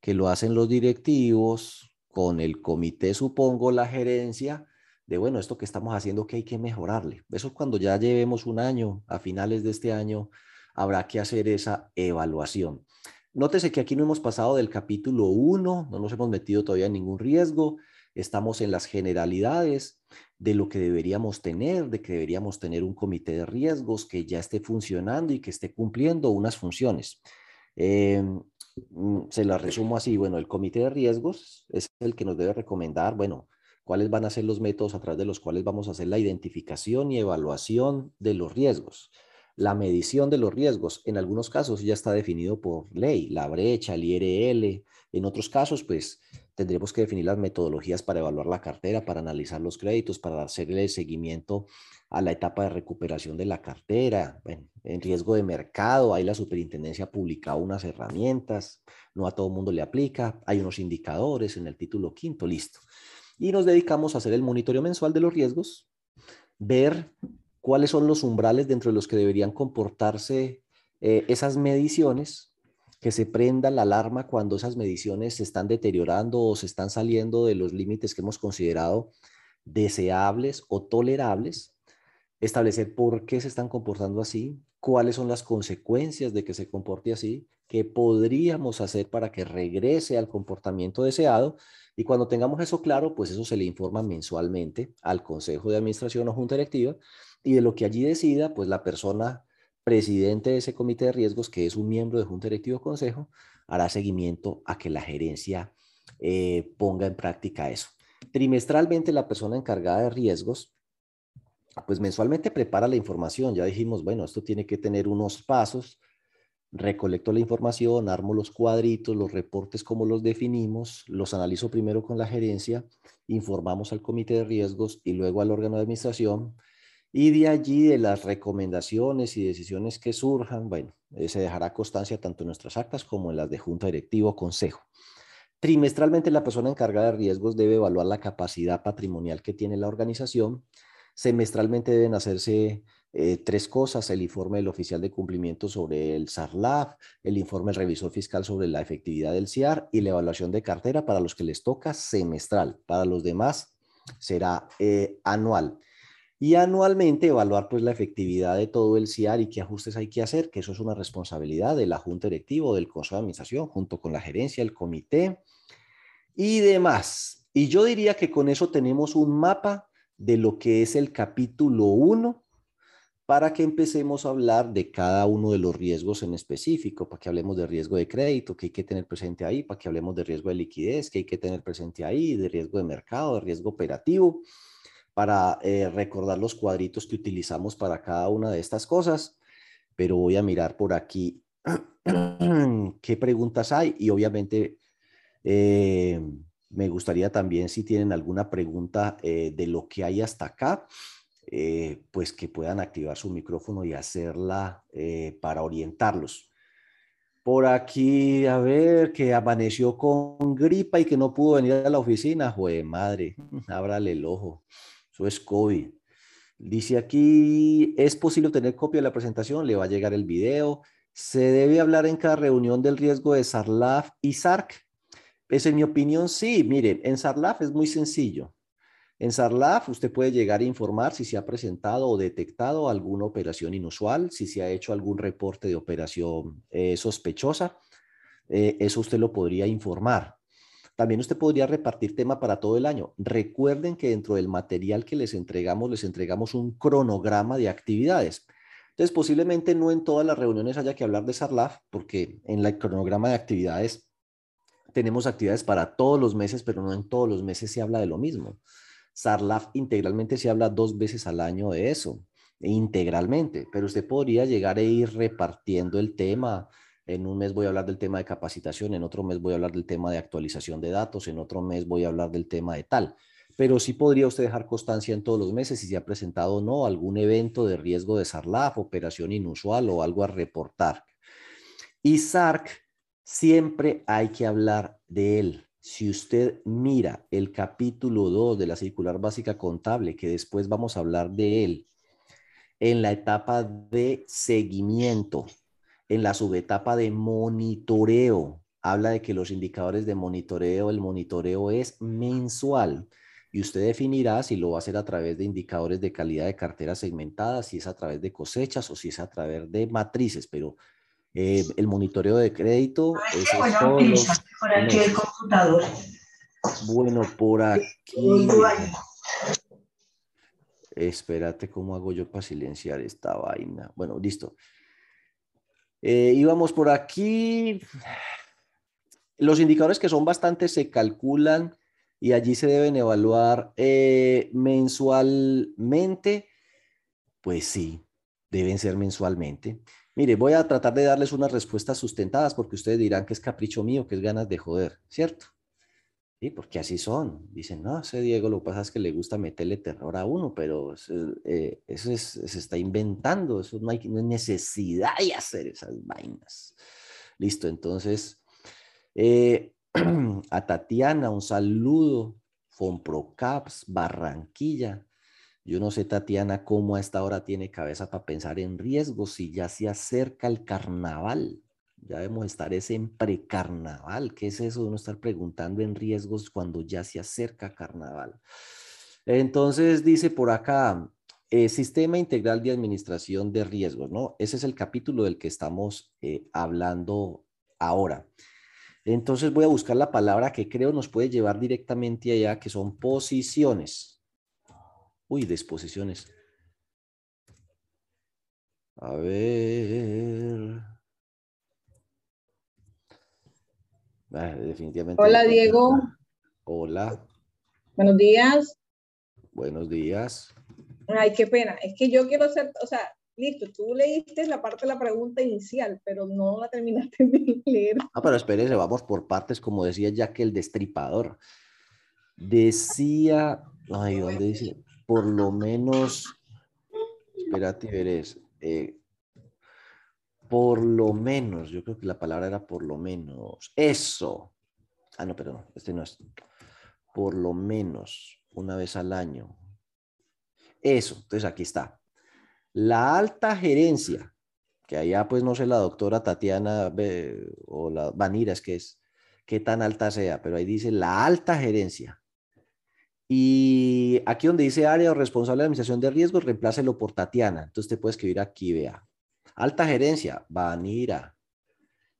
que lo hacen los directivos con el comité, supongo, la gerencia, de bueno, esto que estamos haciendo que hay que mejorarle. Eso cuando ya llevemos un año, a finales de este año, habrá que hacer esa evaluación. Nótese que aquí no hemos pasado del capítulo 1, no nos hemos metido todavía en ningún riesgo, estamos en las generalidades de lo que deberíamos tener, de que deberíamos tener un comité de riesgos que ya esté funcionando y que esté cumpliendo unas funciones. Em, mm, se la resumo así, bueno, el comité de riesgos es el que nos debe recomendar, bueno, cuáles van a ser los métodos a través de los cuales vamos a hacer la identificación y evaluación de los riesgos. La medición de los riesgos, en algunos casos ya está definido por ley, la brecha, el IRL, en otros casos, pues tendremos que definir las metodologías para evaluar la cartera, para analizar los créditos, para hacerle seguimiento a la etapa de recuperación de la cartera. en riesgo de mercado, ahí la superintendencia ha publicado unas herramientas, no a todo mundo le aplica, hay unos indicadores en el título quinto, listo. Y nos dedicamos a hacer el monitoreo mensual de los riesgos, ver cuáles son los umbrales dentro de los que deberían comportarse eh, esas mediciones que se prenda la alarma cuando esas mediciones se están deteriorando o se están saliendo de los límites que hemos considerado deseables o tolerables, establecer por qué se están comportando así, cuáles son las consecuencias de que se comporte así, qué podríamos hacer para que regrese al comportamiento deseado. Y cuando tengamos eso claro, pues eso se le informa mensualmente al Consejo de Administración o Junta Directiva y de lo que allí decida, pues la persona presidente de ese comité de riesgos, que es un miembro de Junta Directiva o Consejo, hará seguimiento a que la gerencia eh, ponga en práctica eso. Trimestralmente la persona encargada de riesgos, pues mensualmente prepara la información. Ya dijimos, bueno, esto tiene que tener unos pasos. Recolecto la información, armo los cuadritos, los reportes como los definimos, los analizo primero con la gerencia, informamos al comité de riesgos y luego al órgano de administración. Y de allí, de las recomendaciones y decisiones que surjan, bueno, eh, se dejará constancia tanto en nuestras actas como en las de junta directiva o consejo. Trimestralmente, la persona encargada de riesgos debe evaluar la capacidad patrimonial que tiene la organización. Semestralmente deben hacerse eh, tres cosas, el informe del oficial de cumplimiento sobre el SARLAF, el informe del revisor fiscal sobre la efectividad del CIAR y la evaluación de cartera para los que les toca semestral. Para los demás será eh, anual. Y anualmente evaluar pues la efectividad de todo el CIAR y qué ajustes hay que hacer, que eso es una responsabilidad de la Junta Directiva o del Consejo de Administración junto con la gerencia, el comité y demás. Y yo diría que con eso tenemos un mapa de lo que es el capítulo 1 para que empecemos a hablar de cada uno de los riesgos en específico, para que hablemos de riesgo de crédito, que hay que tener presente ahí, para que hablemos de riesgo de liquidez, que hay que tener presente ahí, de riesgo de mercado, de riesgo operativo, para eh, recordar los cuadritos que utilizamos para cada una de estas cosas. Pero voy a mirar por aquí [CLEARS THROAT] qué preguntas hay y obviamente eh, me gustaría también si tienen alguna pregunta eh, de lo que hay hasta acá, pues que puedan activar su micrófono y hacerla para orientarlos. Por aquí, a ver, que amaneció con gripa y que no pudo venir a la oficina. Jue madre, ábrale el ojo. Es COVID. Dice aquí, ¿es posible tener copia de la presentación? Le va a llegar el video. ¿Se debe hablar en cada reunión del riesgo de SARLAF y SARC? Es en mi opinión, sí. Miren, en SARLAF es muy sencillo. En SARLAF usted puede llegar a informar si se ha presentado o detectado alguna operación inusual, si se ha hecho algún reporte de operación eh, sospechosa. Eh, eso usted lo podría informar. También usted podría repartir tema para todo el año. Recuerden que dentro del material que les entregamos, les entregamos un cronograma de actividades. Entonces, posiblemente no en todas las reuniones haya que hablar de SARLAF, porque en el cronograma de actividades tenemos actividades para todos los meses, pero no en todos los meses se habla de lo mismo. SARLAF integralmente se habla dos veces al año de eso, integralmente, pero usted podría llegar a ir repartiendo el tema. En un mes voy a hablar del tema de capacitación, en otro mes voy a hablar del tema de actualización de datos, en otro mes voy a hablar del tema de tal. Pero sí podría usted dejar constancia en todos los meses si se ha presentado o no algún evento de riesgo de SARLAF, operación inusual o algo a reportar. Y SARC Siempre hay que hablar de él. Si usted mira el capítulo 2 de la circular básica contable, que después vamos a hablar de él, en la etapa de seguimiento, en la subetapa de monitoreo, habla de que los indicadores de monitoreo, el monitoreo es mensual y usted definirá si lo va a hacer a través de indicadores de calidad de cartera segmentada, si es a través de cosechas o si es a través de matrices, pero eh, el monitoreo de crédito. Es por aquí el computador. Bueno, por aquí. Espérate, ¿cómo hago yo para silenciar esta vaina? Bueno, listo. Eh, íbamos por aquí. Los indicadores que son bastantes se calculan y allí se deben evaluar eh, mensualmente. Pues sí, deben ser mensualmente. Mire, voy a tratar de darles unas respuestas sustentadas porque ustedes dirán que es capricho mío, que es ganas de joder, ¿cierto? Sí, porque así son. Dicen, no, ese Diego lo que pasa es que le gusta meterle terror a uno, pero eso, eh, es, se está inventando, eso no hay, necesidad de hacer esas vainas. Listo, entonces, eh, [CLEARS THROAT] a Tatiana, un saludo, Fonprocaps, Barranquilla, yo no sé, Tatiana, cómo a esta hora tiene cabeza para pensar en riesgos si ya se acerca el carnaval. Ya debemos estar ese en precarnaval. ¿Qué es eso de no estar preguntando en riesgos cuando ya se acerca carnaval? Entonces dice por acá, eh, Sistema Integral de Administración de Riesgos, ¿no? Ese es el capítulo del que estamos eh, hablando ahora. Entonces voy a buscar la palabra que creo nos puede llevar directamente allá, que son posiciones. Uy, disposiciones. A ver. Ah, definitivamente. Hola, Diego. Hola. Buenos días. Buenos días. Ay, qué pena. Es que yo quiero hacer, o sea, listo, tú leíste la parte de la pregunta inicial, pero no la terminaste [LAUGHS] de leer. Ah, pero espérese, vamos por partes, como decía que el destripador. Decía, ay, ¿dónde dice? Por lo menos, espérate, veres. Eh, por lo menos, yo creo que la palabra era por lo menos. Eso. Ah, no, perdón, este no es. Por lo menos una vez al año. Eso, entonces aquí está. La alta gerencia, que allá pues no sé la doctora Tatiana o la Vanira es que es, qué tan alta sea, pero ahí dice la alta gerencia. Y aquí donde dice área o responsable de administración de riesgos, reemplácelo por Tatiana. Entonces te puedes escribir aquí, vea. Alta gerencia, Vanira.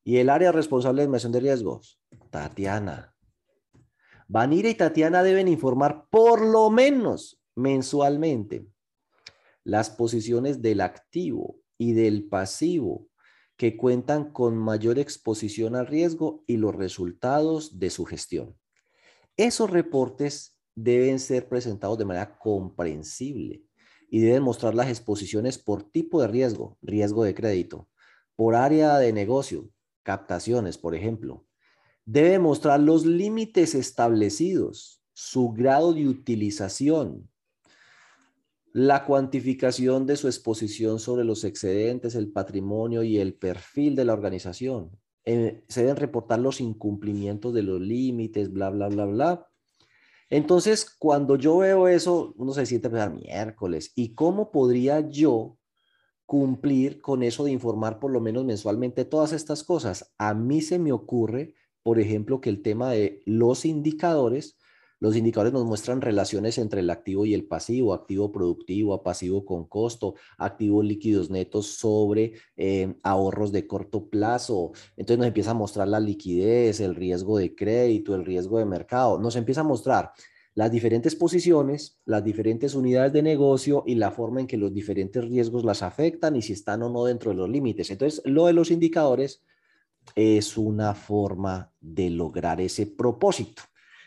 Y el área responsable de administración de riesgos, Tatiana. Vanira y Tatiana deben informar por lo menos mensualmente las posiciones del activo y del pasivo que cuentan con mayor exposición al riesgo y los resultados de su gestión. Esos reportes deben ser presentados de manera comprensible y deben mostrar las exposiciones por tipo de riesgo, riesgo de crédito, por área de negocio, captaciones, por ejemplo. Debe mostrar los límites establecidos, su grado de utilización, la cuantificación de su exposición sobre los excedentes, el patrimonio y el perfil de la organización. Eh, se deben reportar los incumplimientos de los límites, bla, bla, bla, bla. Entonces, cuando yo veo eso, uno se siente pensar miércoles, ¿y cómo podría yo cumplir con eso de informar por lo menos mensualmente todas estas cosas? A mí se me ocurre, por ejemplo, que el tema de los indicadores, los indicadores nos muestran relaciones entre el activo y el pasivo, activo productivo, pasivo con costo, activos líquidos netos sobre eh, ahorros de corto plazo. Entonces nos empieza a mostrar la liquidez, el riesgo de crédito, el riesgo de mercado. Nos empieza a mostrar las diferentes posiciones, las diferentes unidades de negocio y la forma en que los diferentes riesgos las afectan y si están o no dentro de los límites. Entonces, lo de los indicadores es una forma de lograr ese propósito.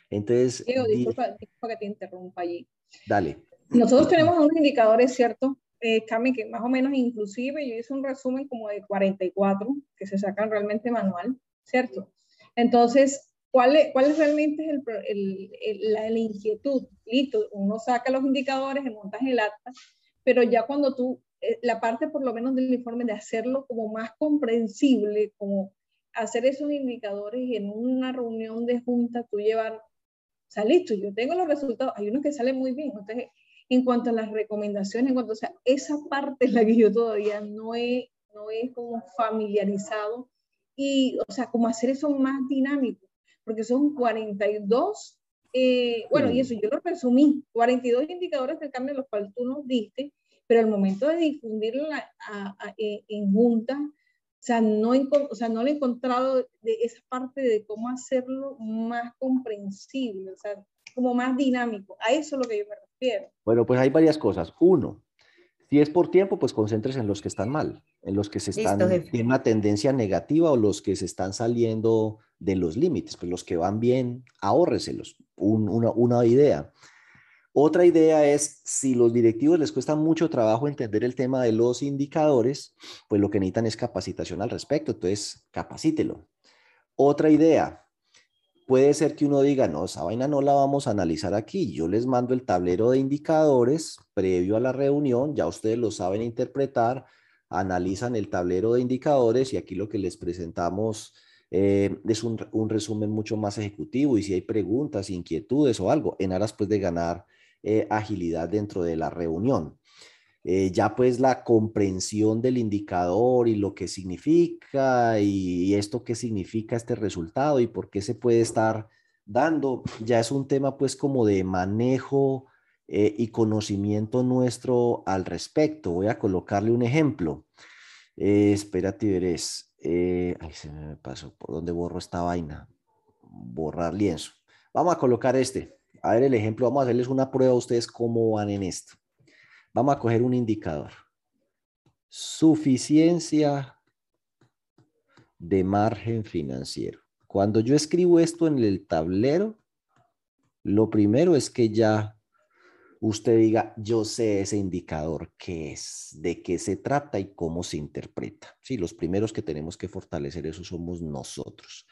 Entonces. Diego, disculpa, que te interrumpa allí. Dale. Nosotros tenemos unos indicadores, ¿cierto? Eh, Carmen, que más o menos inclusive yo hice un resumen como de 44 que se sacan realmente manual, ¿cierto? Entonces, ¿cuál es, cuál es realmente el, el, el, la, la, inquietud? Listo, uno saca los indicadores, montas el acta, pero ya cuando tú, eh, la parte por lo menos del informe de hacerlo como más comprensible, como hacer esos indicadores y en una reunión de junta tú llevar o sea, listo, yo tengo los resultados, hay unos que salen muy bien. Entonces, en cuanto a las recomendaciones, en cuanto a sea, esa parte es la que yo todavía no he, no he como familiarizado y, o sea, como hacer eso más dinámico, porque son 42, eh, bueno, y eso yo lo resumí, 42 indicadores del cambio, los cuales tú nos diste, pero al momento de difundirlo en junta, o sea, no, o sea, no lo he encontrado de esa parte de cómo hacerlo más comprensible, o sea, como más dinámico. A eso es lo que yo me refiero. Bueno, pues hay varias cosas. Uno, si es por tiempo, pues concéntrese en los que están mal, en los que se están en una tendencia negativa o los que se están saliendo de los límites, pues los que van bien, ahórreselos. una, una idea. Otra idea es, si los directivos les cuesta mucho trabajo entender el tema de los indicadores, pues lo que necesitan es capacitación al respecto, entonces capacítelo. Otra idea, puede ser que uno diga, no, esa vaina no la vamos a analizar aquí, yo les mando el tablero de indicadores previo a la reunión, ya ustedes lo saben interpretar, analizan el tablero de indicadores y aquí lo que les presentamos eh, es un, un, resumen mucho más ejecutivo y si hay preguntas, inquietudes o algo, en aras pues de ganar eh, agilidad dentro de la reunión. Eh, ya pues la comprensión del indicador y lo que significa y, esto qué significa este resultado y por qué se puede estar dando, ya es un tema pues como de manejo eh, y conocimiento nuestro al respecto. Voy a colocarle un ejemplo. Eh, espérate, veres. Eh, ay, se me pasó. ¿Por dónde borro esta vaina? Borrar lienzo. Vamos a colocar este. A ver el ejemplo. Vamos a hacerles una prueba a ustedes cómo van en esto. Vamos a coger un indicador. Suficiencia de margen financiero. Cuando yo escribo esto en el tablero, lo primero es que ya usted diga, yo sé ese indicador, qué es, de qué se trata y cómo se interpreta. Sí, los primeros que tenemos que fortalecer eso somos nosotros.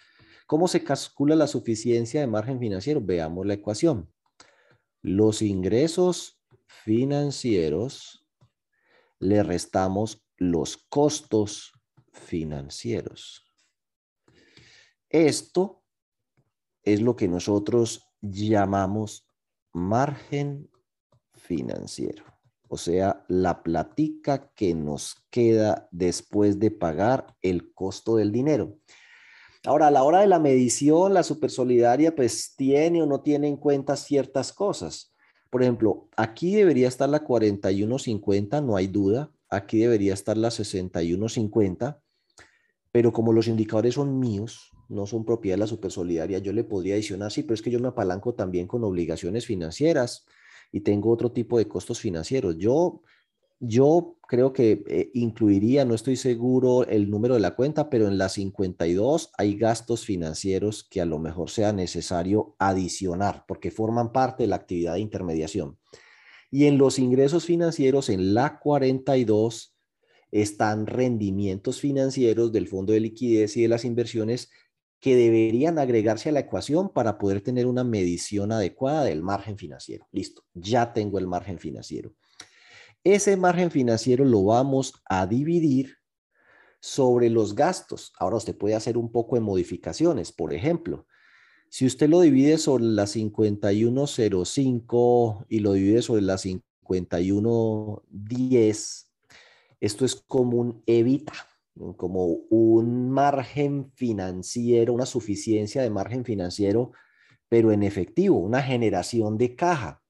¿Cómo se calcula la suficiencia de margen financiero? Veamos la ecuación. Los ingresos financieros le restamos los costos financieros. Esto es lo que nosotros llamamos margen financiero, o sea, la platica que nos queda después de pagar el costo del dinero. Ahora, a la hora de la medición, la supersolidaria pues tiene o no tiene en cuenta ciertas cosas. Por ejemplo, aquí debería estar la 4150, no hay duda. Aquí debería estar la 6150. Pero como los indicadores son míos, no son propiedad de la supersolidaria, yo le podría adicionar, sí, pero es que yo me apalanco también con obligaciones financieras y tengo otro tipo de costos financieros. Yo, yo creo que eh, incluiría, no estoy seguro el número de la cuenta, pero en la 52 hay gastos financieros que a lo mejor sea necesario adicionar porque forman parte de la actividad de intermediación. Y en los ingresos financieros, en la 42, están rendimientos financieros del fondo de liquidez y de las inversiones que deberían agregarse a la ecuación para poder tener una medición adecuada del margen financiero. Listo, ya tengo el margen financiero. Ese margen financiero lo vamos a dividir sobre los gastos. Ahora usted puede hacer un poco de modificaciones. Por ejemplo, si usted lo divide sobre la 5105 y lo divide sobre la 5110, esto es como un evita como un margen financiero, una suficiencia de margen financiero, pero en efectivo, una generación de caja.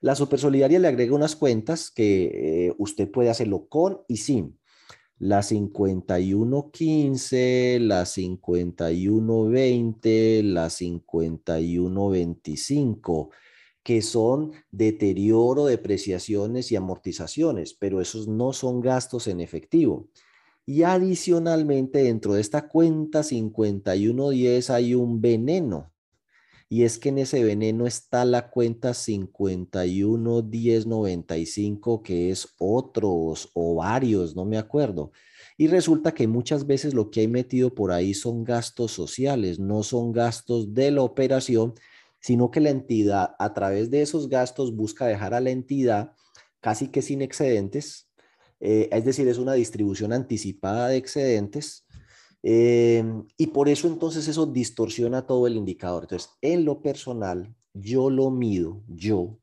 La Supersolidaria le agrega unas cuentas que eh, usted puede hacerlo con y sin. La 5115, la 5120, la 5125, que son deterioro, depreciaciones y amortizaciones, pero esos no son gastos en efectivo. Y adicionalmente dentro de esta cuenta 5110 hay un veneno. Y es que en ese veneno está la cuenta 511095, que es otros o varios, no me acuerdo. Y resulta que muchas veces lo que hay metido por ahí son gastos sociales, no son gastos de la operación, sino que la entidad a través de esos gastos busca dejar a la entidad casi que sin excedentes, eh, es decir, es una distribución anticipada de excedentes. Eh, y por eso entonces eso distorsiona todo el indicador. Entonces, en lo personal, yo lo mido, yo,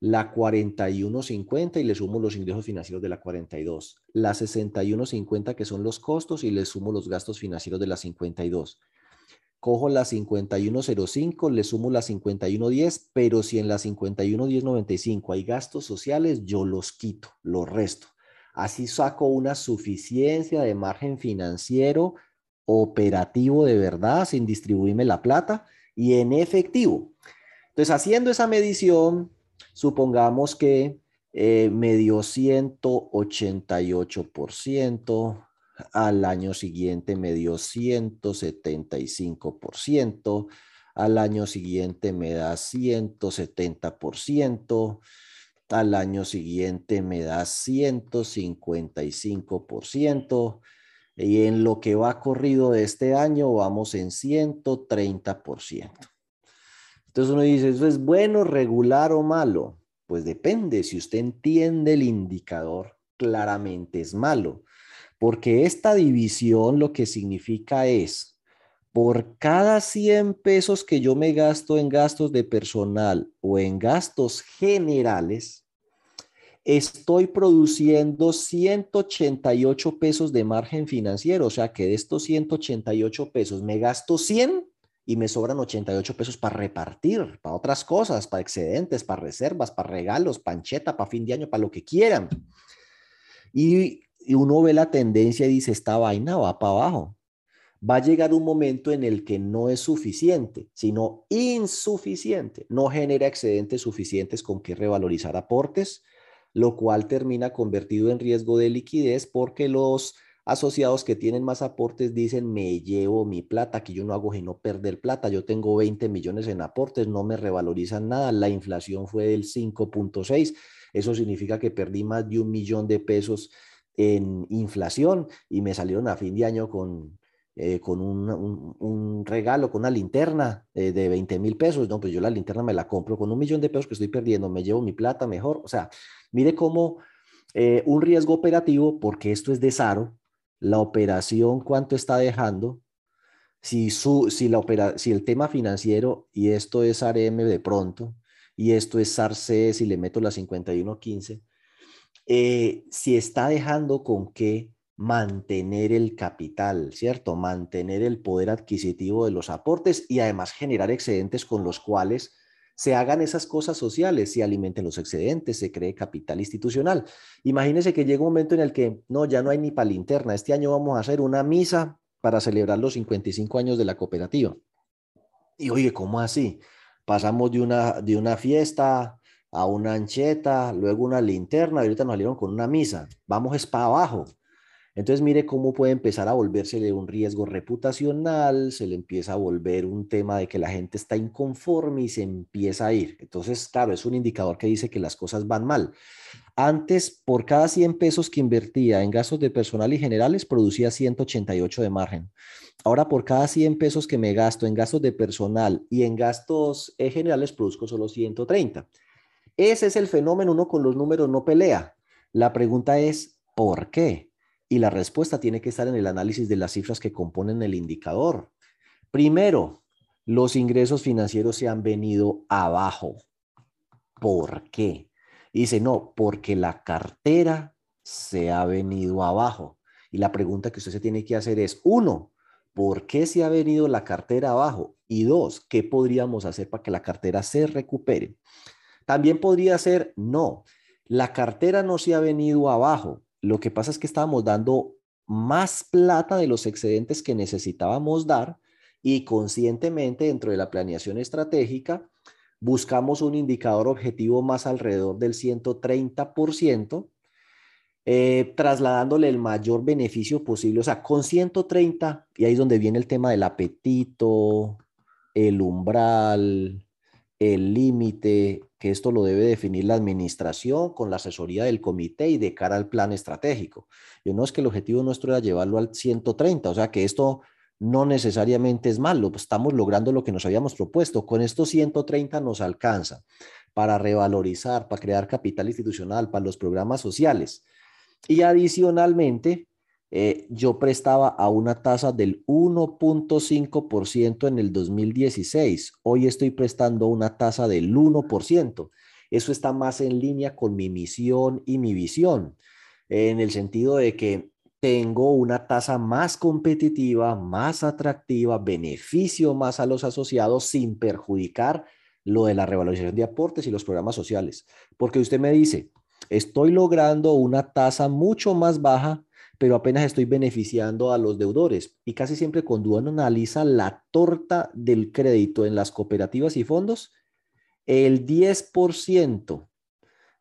la 41.50 y le sumo los ingresos financieros de la 42, la 61.50 que son los costos y le sumo los gastos financieros de la 52. Cojo la 51.05, le sumo la 51.10, pero si en la 51.10.95 hay gastos sociales, yo los quito, los resto. Así saco una suficiencia de margen financiero operativo de verdad sin distribuirme la plata y en efectivo. Entonces, haciendo esa medición, supongamos que eh, me dio 188%, al año siguiente me dio 175%, al año siguiente me da 170%, al año siguiente me da 155% y en lo que va corrido de este año vamos en 130%. Entonces uno dice, ¿eso es bueno, regular o malo? Pues depende, si usted entiende el indicador, claramente es malo, porque esta división lo que significa es, por cada 100 pesos que yo me gasto en gastos de personal o en gastos generales, estoy produciendo 188 pesos de margen financiero. O sea que de estos 188 pesos me gasto 100 y me sobran 88 pesos para repartir, para otras cosas, para excedentes, para reservas, para regalos, pancheta, para fin de año, para lo que quieran. Y, y uno ve la tendencia y dice, esta vaina va para abajo. Va a llegar un momento en el que no es suficiente, sino insuficiente. No genera excedentes suficientes con que revalorizar aportes, lo cual termina convertido en riesgo de liquidez porque los asociados que tienen más aportes dicen, me llevo mi plata, que yo no hago sino perder plata, yo tengo 20 millones en aportes, no me revalorizan nada, la inflación fue del 5.6, eso significa que perdí más de un millón de pesos en inflación y me salieron a fin de año con, eh, con un, regalo, con una linterna eh, de 20 mil pesos, no, pues yo la linterna me la compro con un millón de pesos que estoy perdiendo, me llevo mi plata mejor, o sea, mire cómo eh, un riesgo operativo, porque esto es de SARO, la operación cuánto está dejando, si, su, si, la opera, si el tema financiero, y esto es ARM de pronto, y esto es SARC, si le meto la 5115, eh, si está dejando con qué mantener el capital, ¿cierto? Mantener el poder adquisitivo de los aportes y además generar excedentes con los cuales se hagan esas cosas sociales, se alimenten los excedentes, se cree capital institucional. Imagínense que llega un momento en el que no, ya no hay ni para linterna. Este año vamos a hacer una misa para celebrar los 55 años de la cooperativa. Y oye, ¿cómo así? Pasamos de una, de una fiesta a una ancheta, luego una linterna, y ahorita nos salieron con una misa. Vamos es para abajo. Entonces mire cómo puede empezar a volverse de un riesgo reputacional, se le empieza a volver un tema de que la gente está inconforme y se empieza a ir. Entonces, claro, es un indicador que dice que las cosas van mal. Antes, por cada 100 pesos que invertía en gastos de personal y generales, producía 188 de margen. Ahora, por cada 100 pesos que me gasto en gastos de personal y en gastos eh, generales, produzco solo 130. Ese es el fenómeno, uno con los números no pelea. La pregunta es, ¿por qué? Y la respuesta tiene que estar en el análisis de las cifras que componen el indicador. Primero, los ingresos financieros se han venido abajo. ¿Por qué? dice, no, porque la cartera se ha venido abajo. Y la pregunta que usted se tiene que hacer es, uno, ¿por qué se ha venido la cartera abajo? Y dos, ¿qué podríamos hacer para que la cartera se recupere? También podría ser, no, la cartera no se ha venido abajo, lo que pasa es que estábamos dando más plata de los excedentes que necesitábamos dar y conscientemente dentro de la planeación estratégica buscamos un indicador objetivo más alrededor del 130%, eh, trasladándole el mayor beneficio posible. O sea, con 130, y ahí es donde viene el tema del apetito, el umbral, el límite, que esto lo debe definir la administración con la asesoría del comité y de cara al plan estratégico. Yo no es que el objetivo nuestro era llevarlo al 130, o sea que esto no necesariamente es malo, estamos logrando lo que nos habíamos propuesto. Con estos 130 nos alcanza para revalorizar, para crear capital institucional, para los programas sociales. Y adicionalmente, eh, yo prestaba a una tasa del 1.5% en el 2016. Hoy estoy prestando una tasa del 1%. Eso está más en línea con mi misión y mi visión, en el sentido de que tengo una tasa más competitiva, más atractiva, beneficio más a los asociados sin perjudicar lo de la revalorización de aportes y los programas sociales. Porque usted me dice, estoy logrando una tasa mucho más baja pero apenas estoy beneficiando a los deudores. Y casi siempre cuando uno analiza la torta del crédito en las cooperativas y fondos, el 10%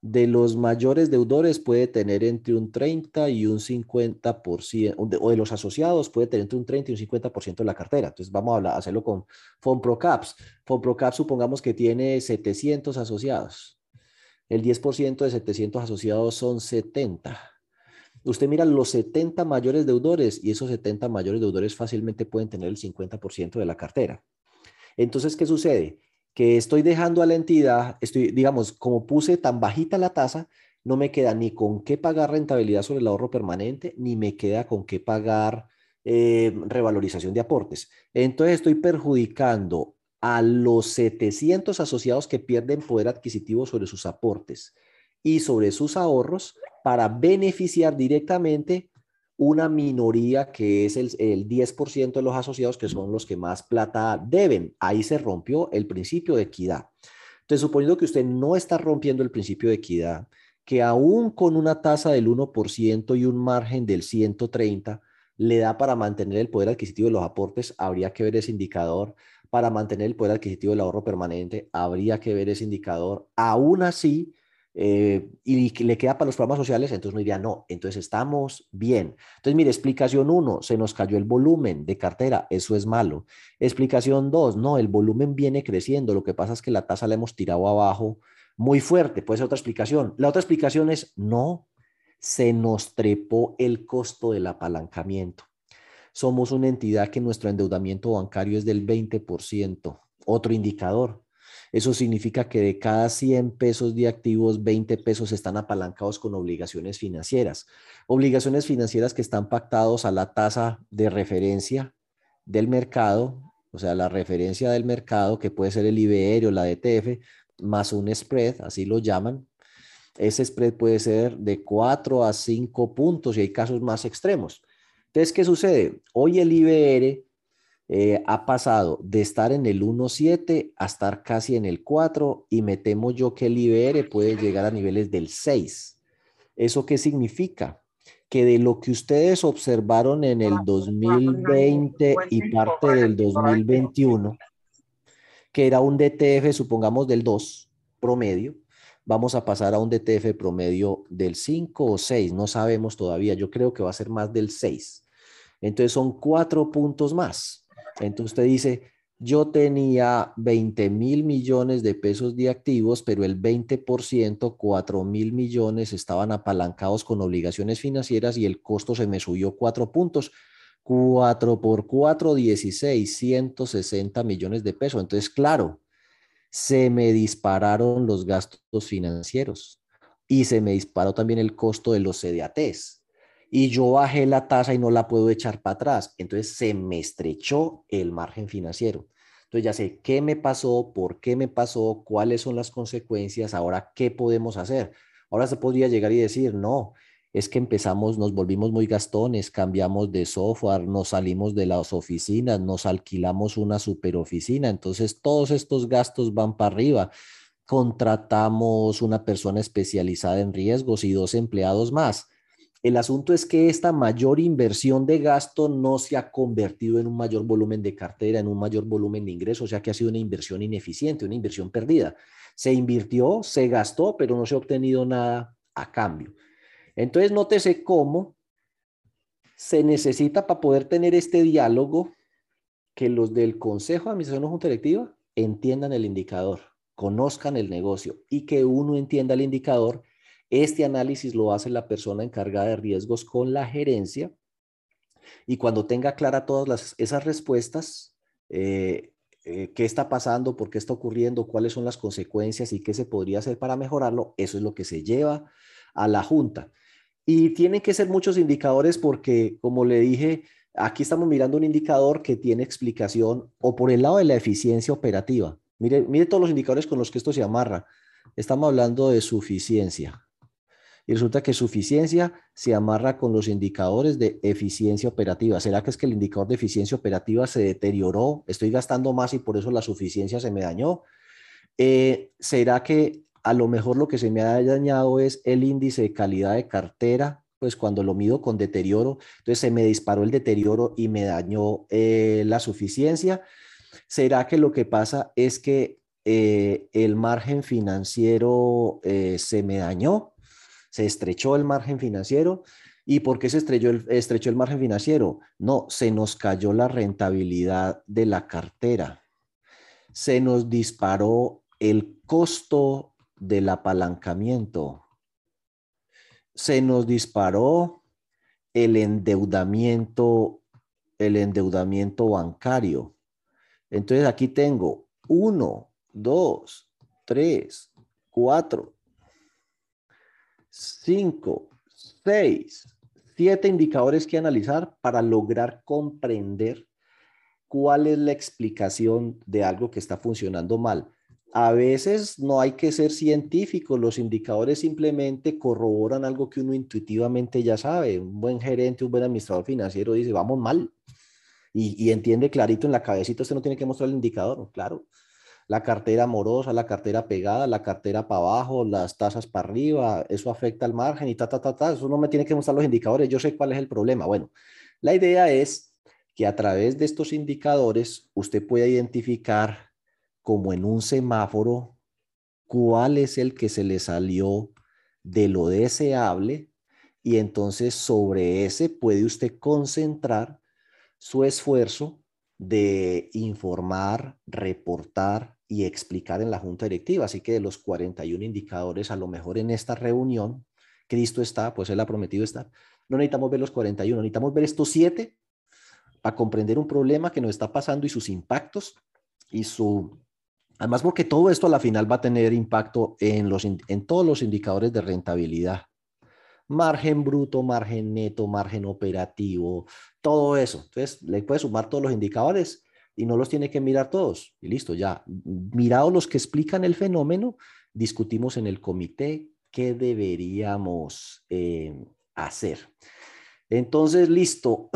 de los mayores deudores puede tener entre un 30 y un 50%, o de los asociados puede tener entre un 30 y un 50% de la cartera. Entonces vamos a hacerlo con FONPROCAPS. FONPROCAPS supongamos que tiene 700 asociados. El 10% de 700 asociados son 70 Usted mira los 70 mayores deudores y esos 70 mayores deudores fácilmente pueden tener el 50% de la cartera. Entonces, ¿qué sucede? Que estoy dejando a la entidad, estoy, digamos, como puse tan bajita la tasa, no me queda ni con qué pagar rentabilidad sobre el ahorro permanente, ni me queda con qué pagar eh, revalorización de aportes. Entonces, estoy perjudicando a los 700 asociados que pierden poder adquisitivo sobre sus aportes y sobre sus ahorros para beneficiar directamente una minoría que es el, el 10% de los asociados que son los que más plata deben. Ahí se rompió el principio de equidad. Entonces, suponiendo que usted no está rompiendo el principio de equidad, que aún con una tasa del 1% y un margen del 130, le da para mantener el poder adquisitivo de los aportes, habría que ver ese indicador. Para mantener el poder adquisitivo del ahorro permanente, habría que ver ese indicador. Aún así, eh, y le queda para los programas sociales, entonces uno diría, no, entonces estamos bien. Entonces, mire, explicación uno, se nos cayó el volumen de cartera, eso es malo. Explicación dos, no, el volumen viene creciendo, lo que pasa es que la tasa la hemos tirado abajo muy fuerte, puede ser otra explicación. La otra explicación es, no, se nos trepó el costo del apalancamiento. Somos una entidad que nuestro endeudamiento bancario es del 20%, otro indicador. Eso significa que de cada 100 pesos de activos, 20 pesos están apalancados con obligaciones financieras. Obligaciones financieras que están pactados a la tasa de referencia del mercado, o sea, la referencia del mercado, que puede ser el IBR o la DTF, más un spread, así lo llaman. Ese spread puede ser de 4 a 5 puntos y hay casos más extremos. Entonces, ¿qué sucede? Hoy el IBR eh, ha pasado de estar en el 1.7 a estar casi en el 4 y me temo yo que el IBR puede llegar a niveles del 6. ¿Eso qué significa? Que de lo que ustedes observaron en el 2020 y parte del 2021, que era un DTF, supongamos, del 2 promedio, vamos a pasar a un DTF promedio del 5 o 6, no sabemos todavía, yo creo que va a ser más del 6. Entonces son cuatro puntos más. Entonces usted dice, yo tenía 20 mil millones de pesos de activos, pero el 20%, 4 mil millones estaban apalancados con obligaciones financieras y el costo se me subió cuatro puntos. 4 por 4, 16, 160 millones de pesos. Entonces, claro, se me dispararon los gastos financieros y se me disparó también el costo de los CDATs y yo bajé la tasa y no la puedo echar para atrás. Entonces se me estrechó el margen financiero. Entonces ya sé qué me pasó, por qué me pasó, cuáles son las consecuencias, ahora qué podemos hacer. Ahora se podría llegar y decir, no, es que empezamos, nos volvimos muy gastones, cambiamos de software, nos salimos de las oficinas, nos alquilamos una super oficina, entonces todos estos gastos van para arriba. Contratamos una persona especializada en riesgos y dos empleados más el asunto es que esta mayor inversión de gasto no se ha convertido en un mayor volumen de cartera, en un mayor volumen de ingresos, o sea que ha sido una inversión ineficiente, una inversión perdida. Se invirtió, se gastó, pero no se ha obtenido nada a cambio. Entonces, nótese cómo se necesita para poder tener este diálogo que los del Consejo de Administración Junta Directiva entiendan el indicador, conozcan el negocio y que uno entienda el indicador este análisis lo hace la persona encargada de riesgos con la gerencia y cuando tenga clara todas esas respuestas, eh, eh, qué está pasando, por qué está ocurriendo, cuáles son las consecuencias y qué se podría hacer para mejorarlo, eso es lo que se lleva a la junta. Y tienen que ser muchos indicadores porque, como le dije, aquí estamos mirando un indicador que tiene explicación o por el lado de la eficiencia operativa. Mire, mire todos los indicadores con los que esto se amarra. Estamos hablando de suficiencia, y resulta que suficiencia se amarra con los indicadores de eficiencia operativa. ¿Será que es que el indicador de eficiencia operativa se deterioró? Estoy gastando más y por eso la suficiencia se me dañó. Eh, ¿Será que a lo mejor lo que se me ha dañado es el índice de calidad de cartera? Pues cuando lo mido con deterioro, entonces se me disparó el deterioro y me dañó eh, la suficiencia. ¿Será que lo que pasa es que eh, el margen financiero se me dañó? Se estrechó el margen financiero. ¿Y por qué se estrechó el, estrechó el margen financiero? No, se nos cayó la rentabilidad de la cartera. Se nos disparó el costo del apalancamiento. Se nos disparó el endeudamiento, el endeudamiento bancario. Entonces aquí tengo uno, dos, tres, cuatro, cinco, seis, siete indicadores que analizar para lograr comprender cuál es la explicación de algo que está funcionando mal. a veces no hay que ser científico, los indicadores simplemente corroboran algo que uno intuitivamente ya sabe. Un buen gerente, un buen administrador financiero dice, vamos mal. Y, entiende clarito en la cabecita, usted no tiene que mostrar el indicador, claro. La cartera amorosa, la cartera pegada, la cartera para abajo, las tasas para arriba, eso afecta al margen y ta, ta, ta, ta. Eso no me tiene que mostrar los indicadores, yo sé cuál es el problema. Bueno, la idea es que a través de estos indicadores usted pueda identificar como en un semáforo cuál es el que se le salió de lo deseable y entonces sobre ese puede usted concentrar su esfuerzo de informar, reportar y explicar en la junta directiva. Así que de los 41 indicadores, a lo mejor en esta reunión, Cristo está, pues Él ha prometido estar. No necesitamos ver los 41, necesitamos ver estos siete para comprender un problema que nos está pasando y sus impactos y su Además, porque todo esto a la final va a tener impacto en, los, en todos los indicadores de rentabilidad. Margen bruto, margen neto, margen operativo, todo eso. Entonces, le puede sumar todos los indicadores y no los tiene que mirar todos. Y listo, ya. Mirados los que explican el fenómeno, discutimos en el comité qué deberíamos eh, hacer. Entonces, listo.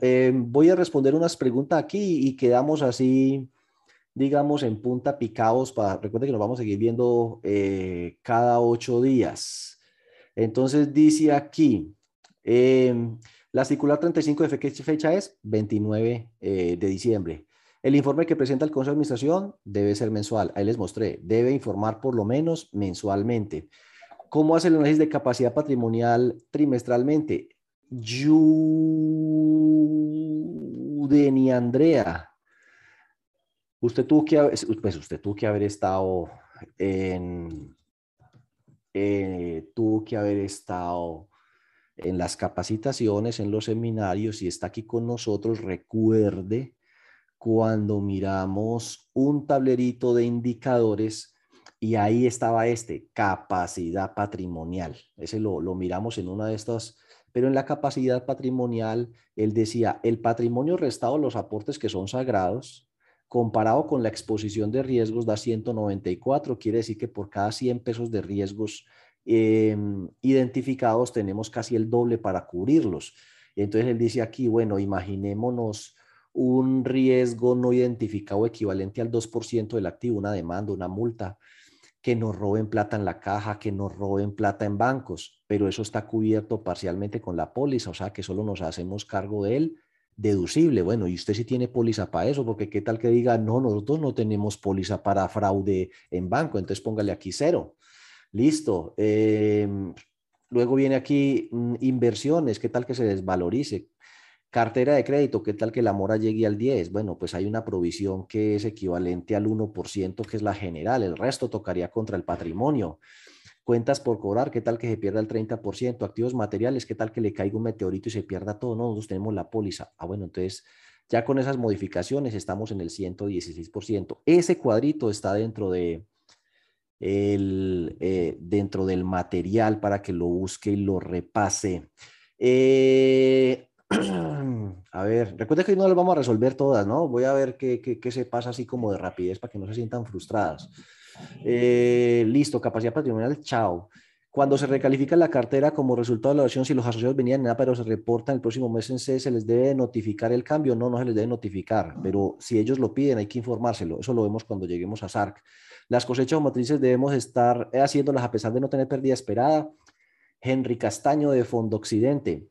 Eh, [CLEARS THROAT] voy a responder unas preguntas aquí y quedamos así digamos, en punta picados, para, recuerde que nos vamos a seguir viendo eh, cada ocho días. Entonces dice aquí, em, la circular 35 de qué fecha es 29 eh, de diciembre. El informe que presenta el Consejo de Administración debe ser mensual. Ahí les mostré, debe informar por lo menos mensualmente. ¿Cómo hace el análisis de capacidad patrimonial trimestralmente? Yudeni Andrea, Usted tuvo que, pues usted tuvo que haber estado en, eh, tuvo que haber estado en las capacitaciones, en los seminarios y está aquí con nosotros, recuerde cuando miramos un tablerito de indicadores y ahí estaba este, capacidad patrimonial. Ese lo, lo miramos en una de estas, pero en la capacidad patrimonial, él decía, el patrimonio restado, los aportes que son sagrados, comparado con la exposición de riesgos da 194, quiere decir que por cada 100 pesos de riesgos em, identificados tenemos casi el doble para cubrirlos. Entonces él dice aquí, bueno, imaginémonos un riesgo no identificado equivalente al 2% del activo, una demanda, una multa, que nos roben plata en la caja, que nos roben plata en bancos, pero eso está cubierto parcialmente con la póliza, o sea que solo nos hacemos cargo de él deducible. Bueno, y usted sí tiene póliza para eso, porque qué tal que diga, no, nosotros no tenemos póliza para fraude en banco, entonces póngale aquí cero. Listo. Em, luego viene aquí mm, inversiones, qué tal que se desvalorice. Cartera de crédito, qué tal que la mora llegue al 10. Bueno, pues hay una provisión que es equivalente al 1%, que es la general, el resto tocaría contra el patrimonio. Cuentas por cobrar, ¿qué tal que se pierda el 30%? Activos materiales, ¿qué tal que le caiga un meteorito y se pierda todo? No, nosotros tenemos la póliza. Ah, bueno, entonces ya con esas modificaciones estamos en el 116%. Ese cuadrito está dentro de, el, eh, dentro del material para que lo busque y lo repase. Eh, [CLEARS THROAT] a ver, recuerden que no las vamos a resolver todas, ¿no? Voy a ver qué, qué, qué se pasa así como de rapidez para que no se sientan frustradas. Eh, listo, capacidad patrimonial, chao. Cuando se recalifica la cartera como resultado de la evaluación, si los asociados venían en pero se reportan el próximo mes en C, ¿se les debe notificar el cambio? No, no se les debe notificar, pero si ellos lo piden, hay que informárselo. Eso lo vemos cuando lleguemos a SARC. Las cosechas matrices debemos estar haciéndolas a pesar de no tener pérdida esperada. Henry Castaño de Fondo Occidente.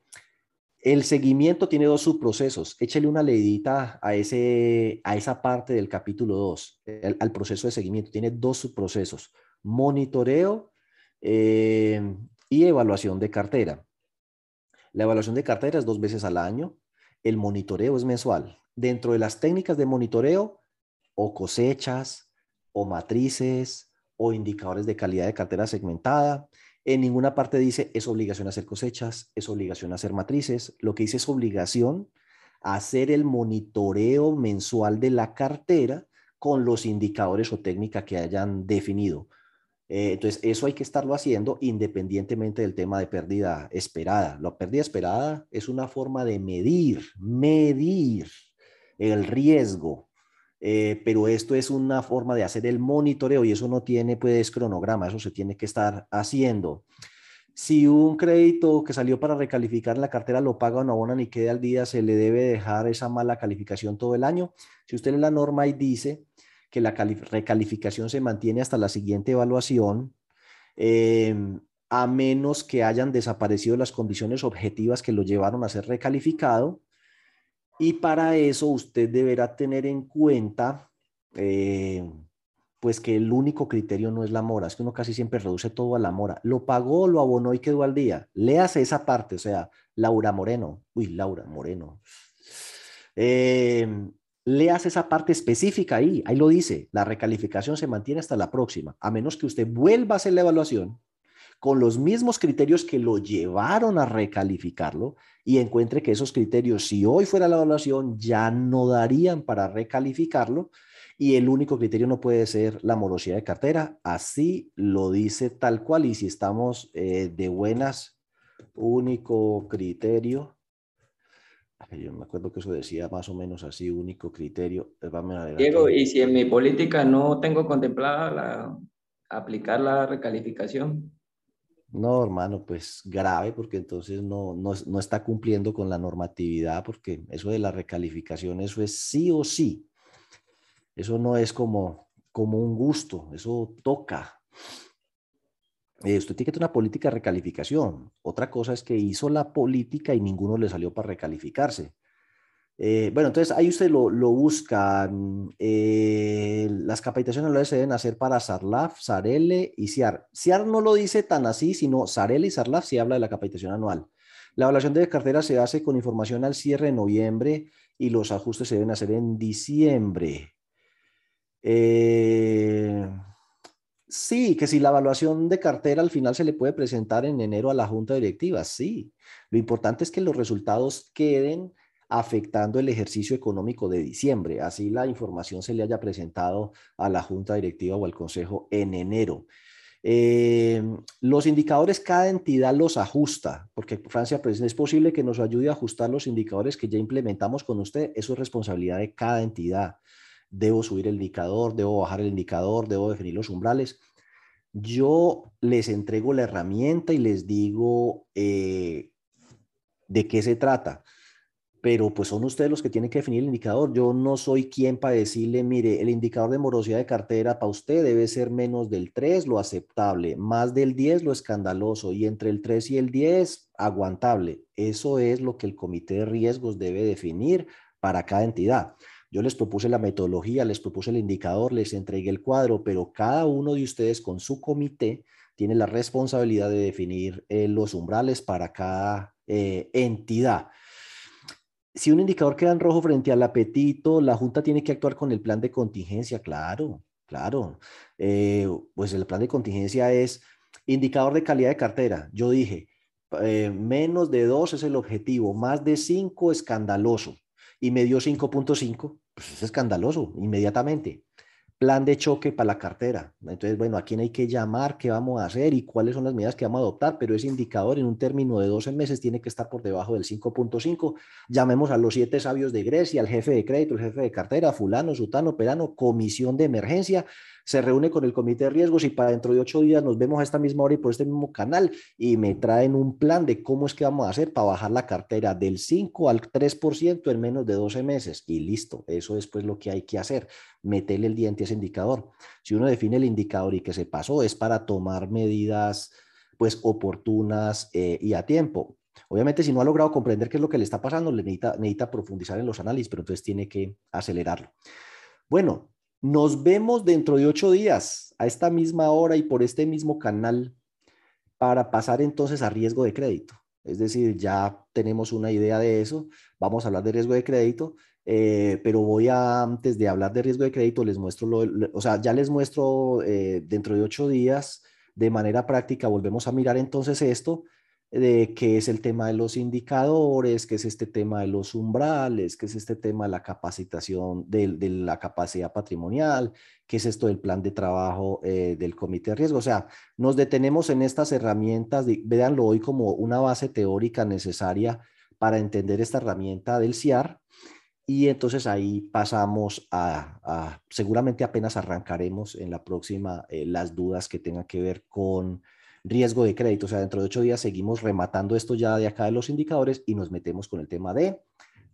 El seguimiento tiene dos subprocesos. Échale una leidita a, ese, a esa parte del capítulo 2, al proceso de seguimiento. Tiene dos subprocesos, monitoreo eh, y evaluación de cartera. La evaluación de cartera es dos veces al año, el monitoreo es mensual. Dentro de las técnicas de monitoreo, o cosechas, o matrices, o indicadores de calidad de cartera segmentada, en ninguna parte dice es obligación hacer cosechas, es obligación hacer matrices. Lo que dice es obligación hacer el monitoreo mensual de la cartera con los indicadores o técnica que hayan definido. Eh, entonces, eso hay que estarlo haciendo independientemente del tema de pérdida esperada. La pérdida esperada es una forma de medir, medir el riesgo eh, pero esto es una forma de hacer el monitoreo y eso no tiene pues cronograma, eso se tiene que estar haciendo. Si un crédito que salió para recalificar en la cartera lo paga o no abona ni quede al día, se le debe dejar esa mala calificación todo el año. Si usted lee la norma y dice que la recalificación se mantiene hasta la siguiente evaluación, em, a menos que hayan desaparecido las condiciones objetivas que lo llevaron a ser recalificado, y para eso usted deberá tener en cuenta, eh, pues que el único criterio no es la mora, es que uno casi siempre reduce todo a la mora. Lo pagó, lo abonó y quedó al día. Léase esa parte, o sea, Laura Moreno. Uy, Laura Moreno. Eh, esa parte específica ahí, ahí lo dice, la recalificación se mantiene hasta la próxima, a menos que usted vuelva a hacer la evaluación con los mismos criterios que lo llevaron a recalificarlo y encuentre que esos criterios, si hoy fuera la evaluación, ya no darían para recalificarlo y el único criterio no puede ser la morosidad de cartera. Así lo dice tal cual y si estamos eh, de buenas, único criterio. Yo me acuerdo que eso decía más o menos así, único criterio. Eh, Diego, y si en mi política no tengo contemplada la, aplicar la recalificación. No, hermano, pues grave, porque entonces no, no, está cumpliendo con la normatividad, porque eso de la recalificación, eso es sí o sí. Eso no es como, como un gusto, eso toca. Eh, usted tiene que tener una política de recalificación. Otra cosa es que hizo la política y ninguno le salió para recalificarse. Eh, bueno, entonces ahí usted lo, lo busca. Eh, las capacitaciones se deben hacer para SARLAF, SARELE y SIAR. SIAR no lo dice tan así, sino SARELE y SARLAF sí habla de la capacitación anual. La evaluación de cartera se hace con información al cierre de noviembre y los ajustes se deben hacer en diciembre. Eh, sí, que si la evaluación de cartera al final se le puede presentar en enero a la junta directiva, sí. Lo importante es que los resultados queden afectando el ejercicio económico de diciembre. Así la información se le haya presentado a la Junta Directiva o al Consejo en enero. Eh, los indicadores cada entidad los ajusta, porque Francia pues, es posible que nos ayude a ajustar los indicadores que ya implementamos con usted. Eso es responsabilidad de cada entidad. Debo subir el indicador, debo bajar el indicador, debo definir los umbrales. Yo les entrego la herramienta y les digo eh, de qué se trata pero pues son ustedes los que tienen que definir el indicador. Yo no soy quien para decirle, mire, el indicador de morosidad de cartera para usted debe ser menos del 3, lo aceptable, más del 10, lo escandaloso, y entre el 3 y el 10, aguantable. Eso es lo que el comité de riesgos debe definir para cada entidad. Yo les propuse la metodología, les propuse el indicador, les entregué el cuadro, pero cada uno de ustedes con su comité tiene la responsabilidad de definir eh, los umbrales para cada eh, entidad si un indicador queda en rojo frente al apetito, la Junta tiene que actuar con el plan de contingencia, claro, claro. Eh, pues el plan de contingencia es indicador de calidad de cartera. Yo dije, eh, menos de 2 es el objetivo, más de 5 escandaloso. Y me dio 5.5, pues es escandaloso, inmediatamente plan de choque para la cartera. Entonces, bueno, a quién hay que llamar, qué vamos a hacer y cuáles son las medidas que vamos a adoptar, pero ese indicador en un término de 12 meses tiene que estar por debajo del 5.5. Llamemos a los siete sabios de Grecia, al jefe de crédito, el jefe de cartera, fulano, sutano, perano, comisión de emergencia, se reúne con el comité de riesgos y para dentro de ocho días nos vemos a esta misma hora y por este mismo canal y me traen un plan de cómo es que vamos a hacer para bajar la cartera del 5 al 3% en menos de 12 meses y listo, eso es pues lo que hay que hacer, meterle el diente a ese indicador. Si uno define el indicador y que se pasó es para tomar medidas pues oportunas eh, y a tiempo. Obviamente, si no ha logrado comprender qué es lo que le está pasando, le necesita, necesita profundizar en los análisis, pero entonces tiene que acelerarlo. Bueno, nos vemos dentro de ocho días a esta misma hora y por este mismo canal para pasar entonces a riesgo de crédito. Es decir, ya tenemos una idea de eso. Vamos a hablar de riesgo de crédito, eh, pero voy a, antes de hablar de riesgo de crédito, les muestro, lo, o sea, ya les muestro eh, dentro de ocho días de manera práctica, volvemos a mirar entonces esto de qué es el tema de los indicadores, qué es este tema de los umbrales, qué es este tema de la capacitación de, la capacidad patrimonial, qué es esto del plan de trabajo eh, del comité de riesgo. O sea, nos detenemos en estas herramientas, véanlo hoy como una base teórica necesaria para entender esta herramienta del CIAR Y entonces ahí pasamos a, seguramente apenas arrancaremos en la próxima eh, las dudas que tengan que ver con riesgo de crédito. O sea, dentro de ocho días seguimos rematando esto ya de acá de los indicadores y nos metemos con el tema de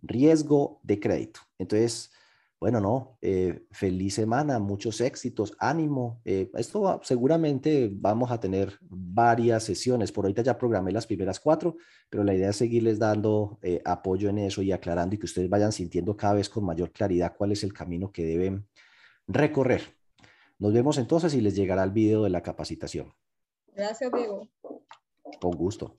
riesgo de crédito. Entonces, bueno, no, eh, feliz semana, muchos éxitos, ánimo. Eh, esto seguramente vamos a tener varias sesiones. Por ahorita ya programé las primeras cuatro, pero la idea es seguirles dando eh, apoyo en eso y aclarando y que ustedes vayan sintiendo cada vez con mayor claridad cuál es el camino que deben recorrer. Nos vemos entonces y les llegará el video de la capacitación. Gracias, Diego. Con gusto.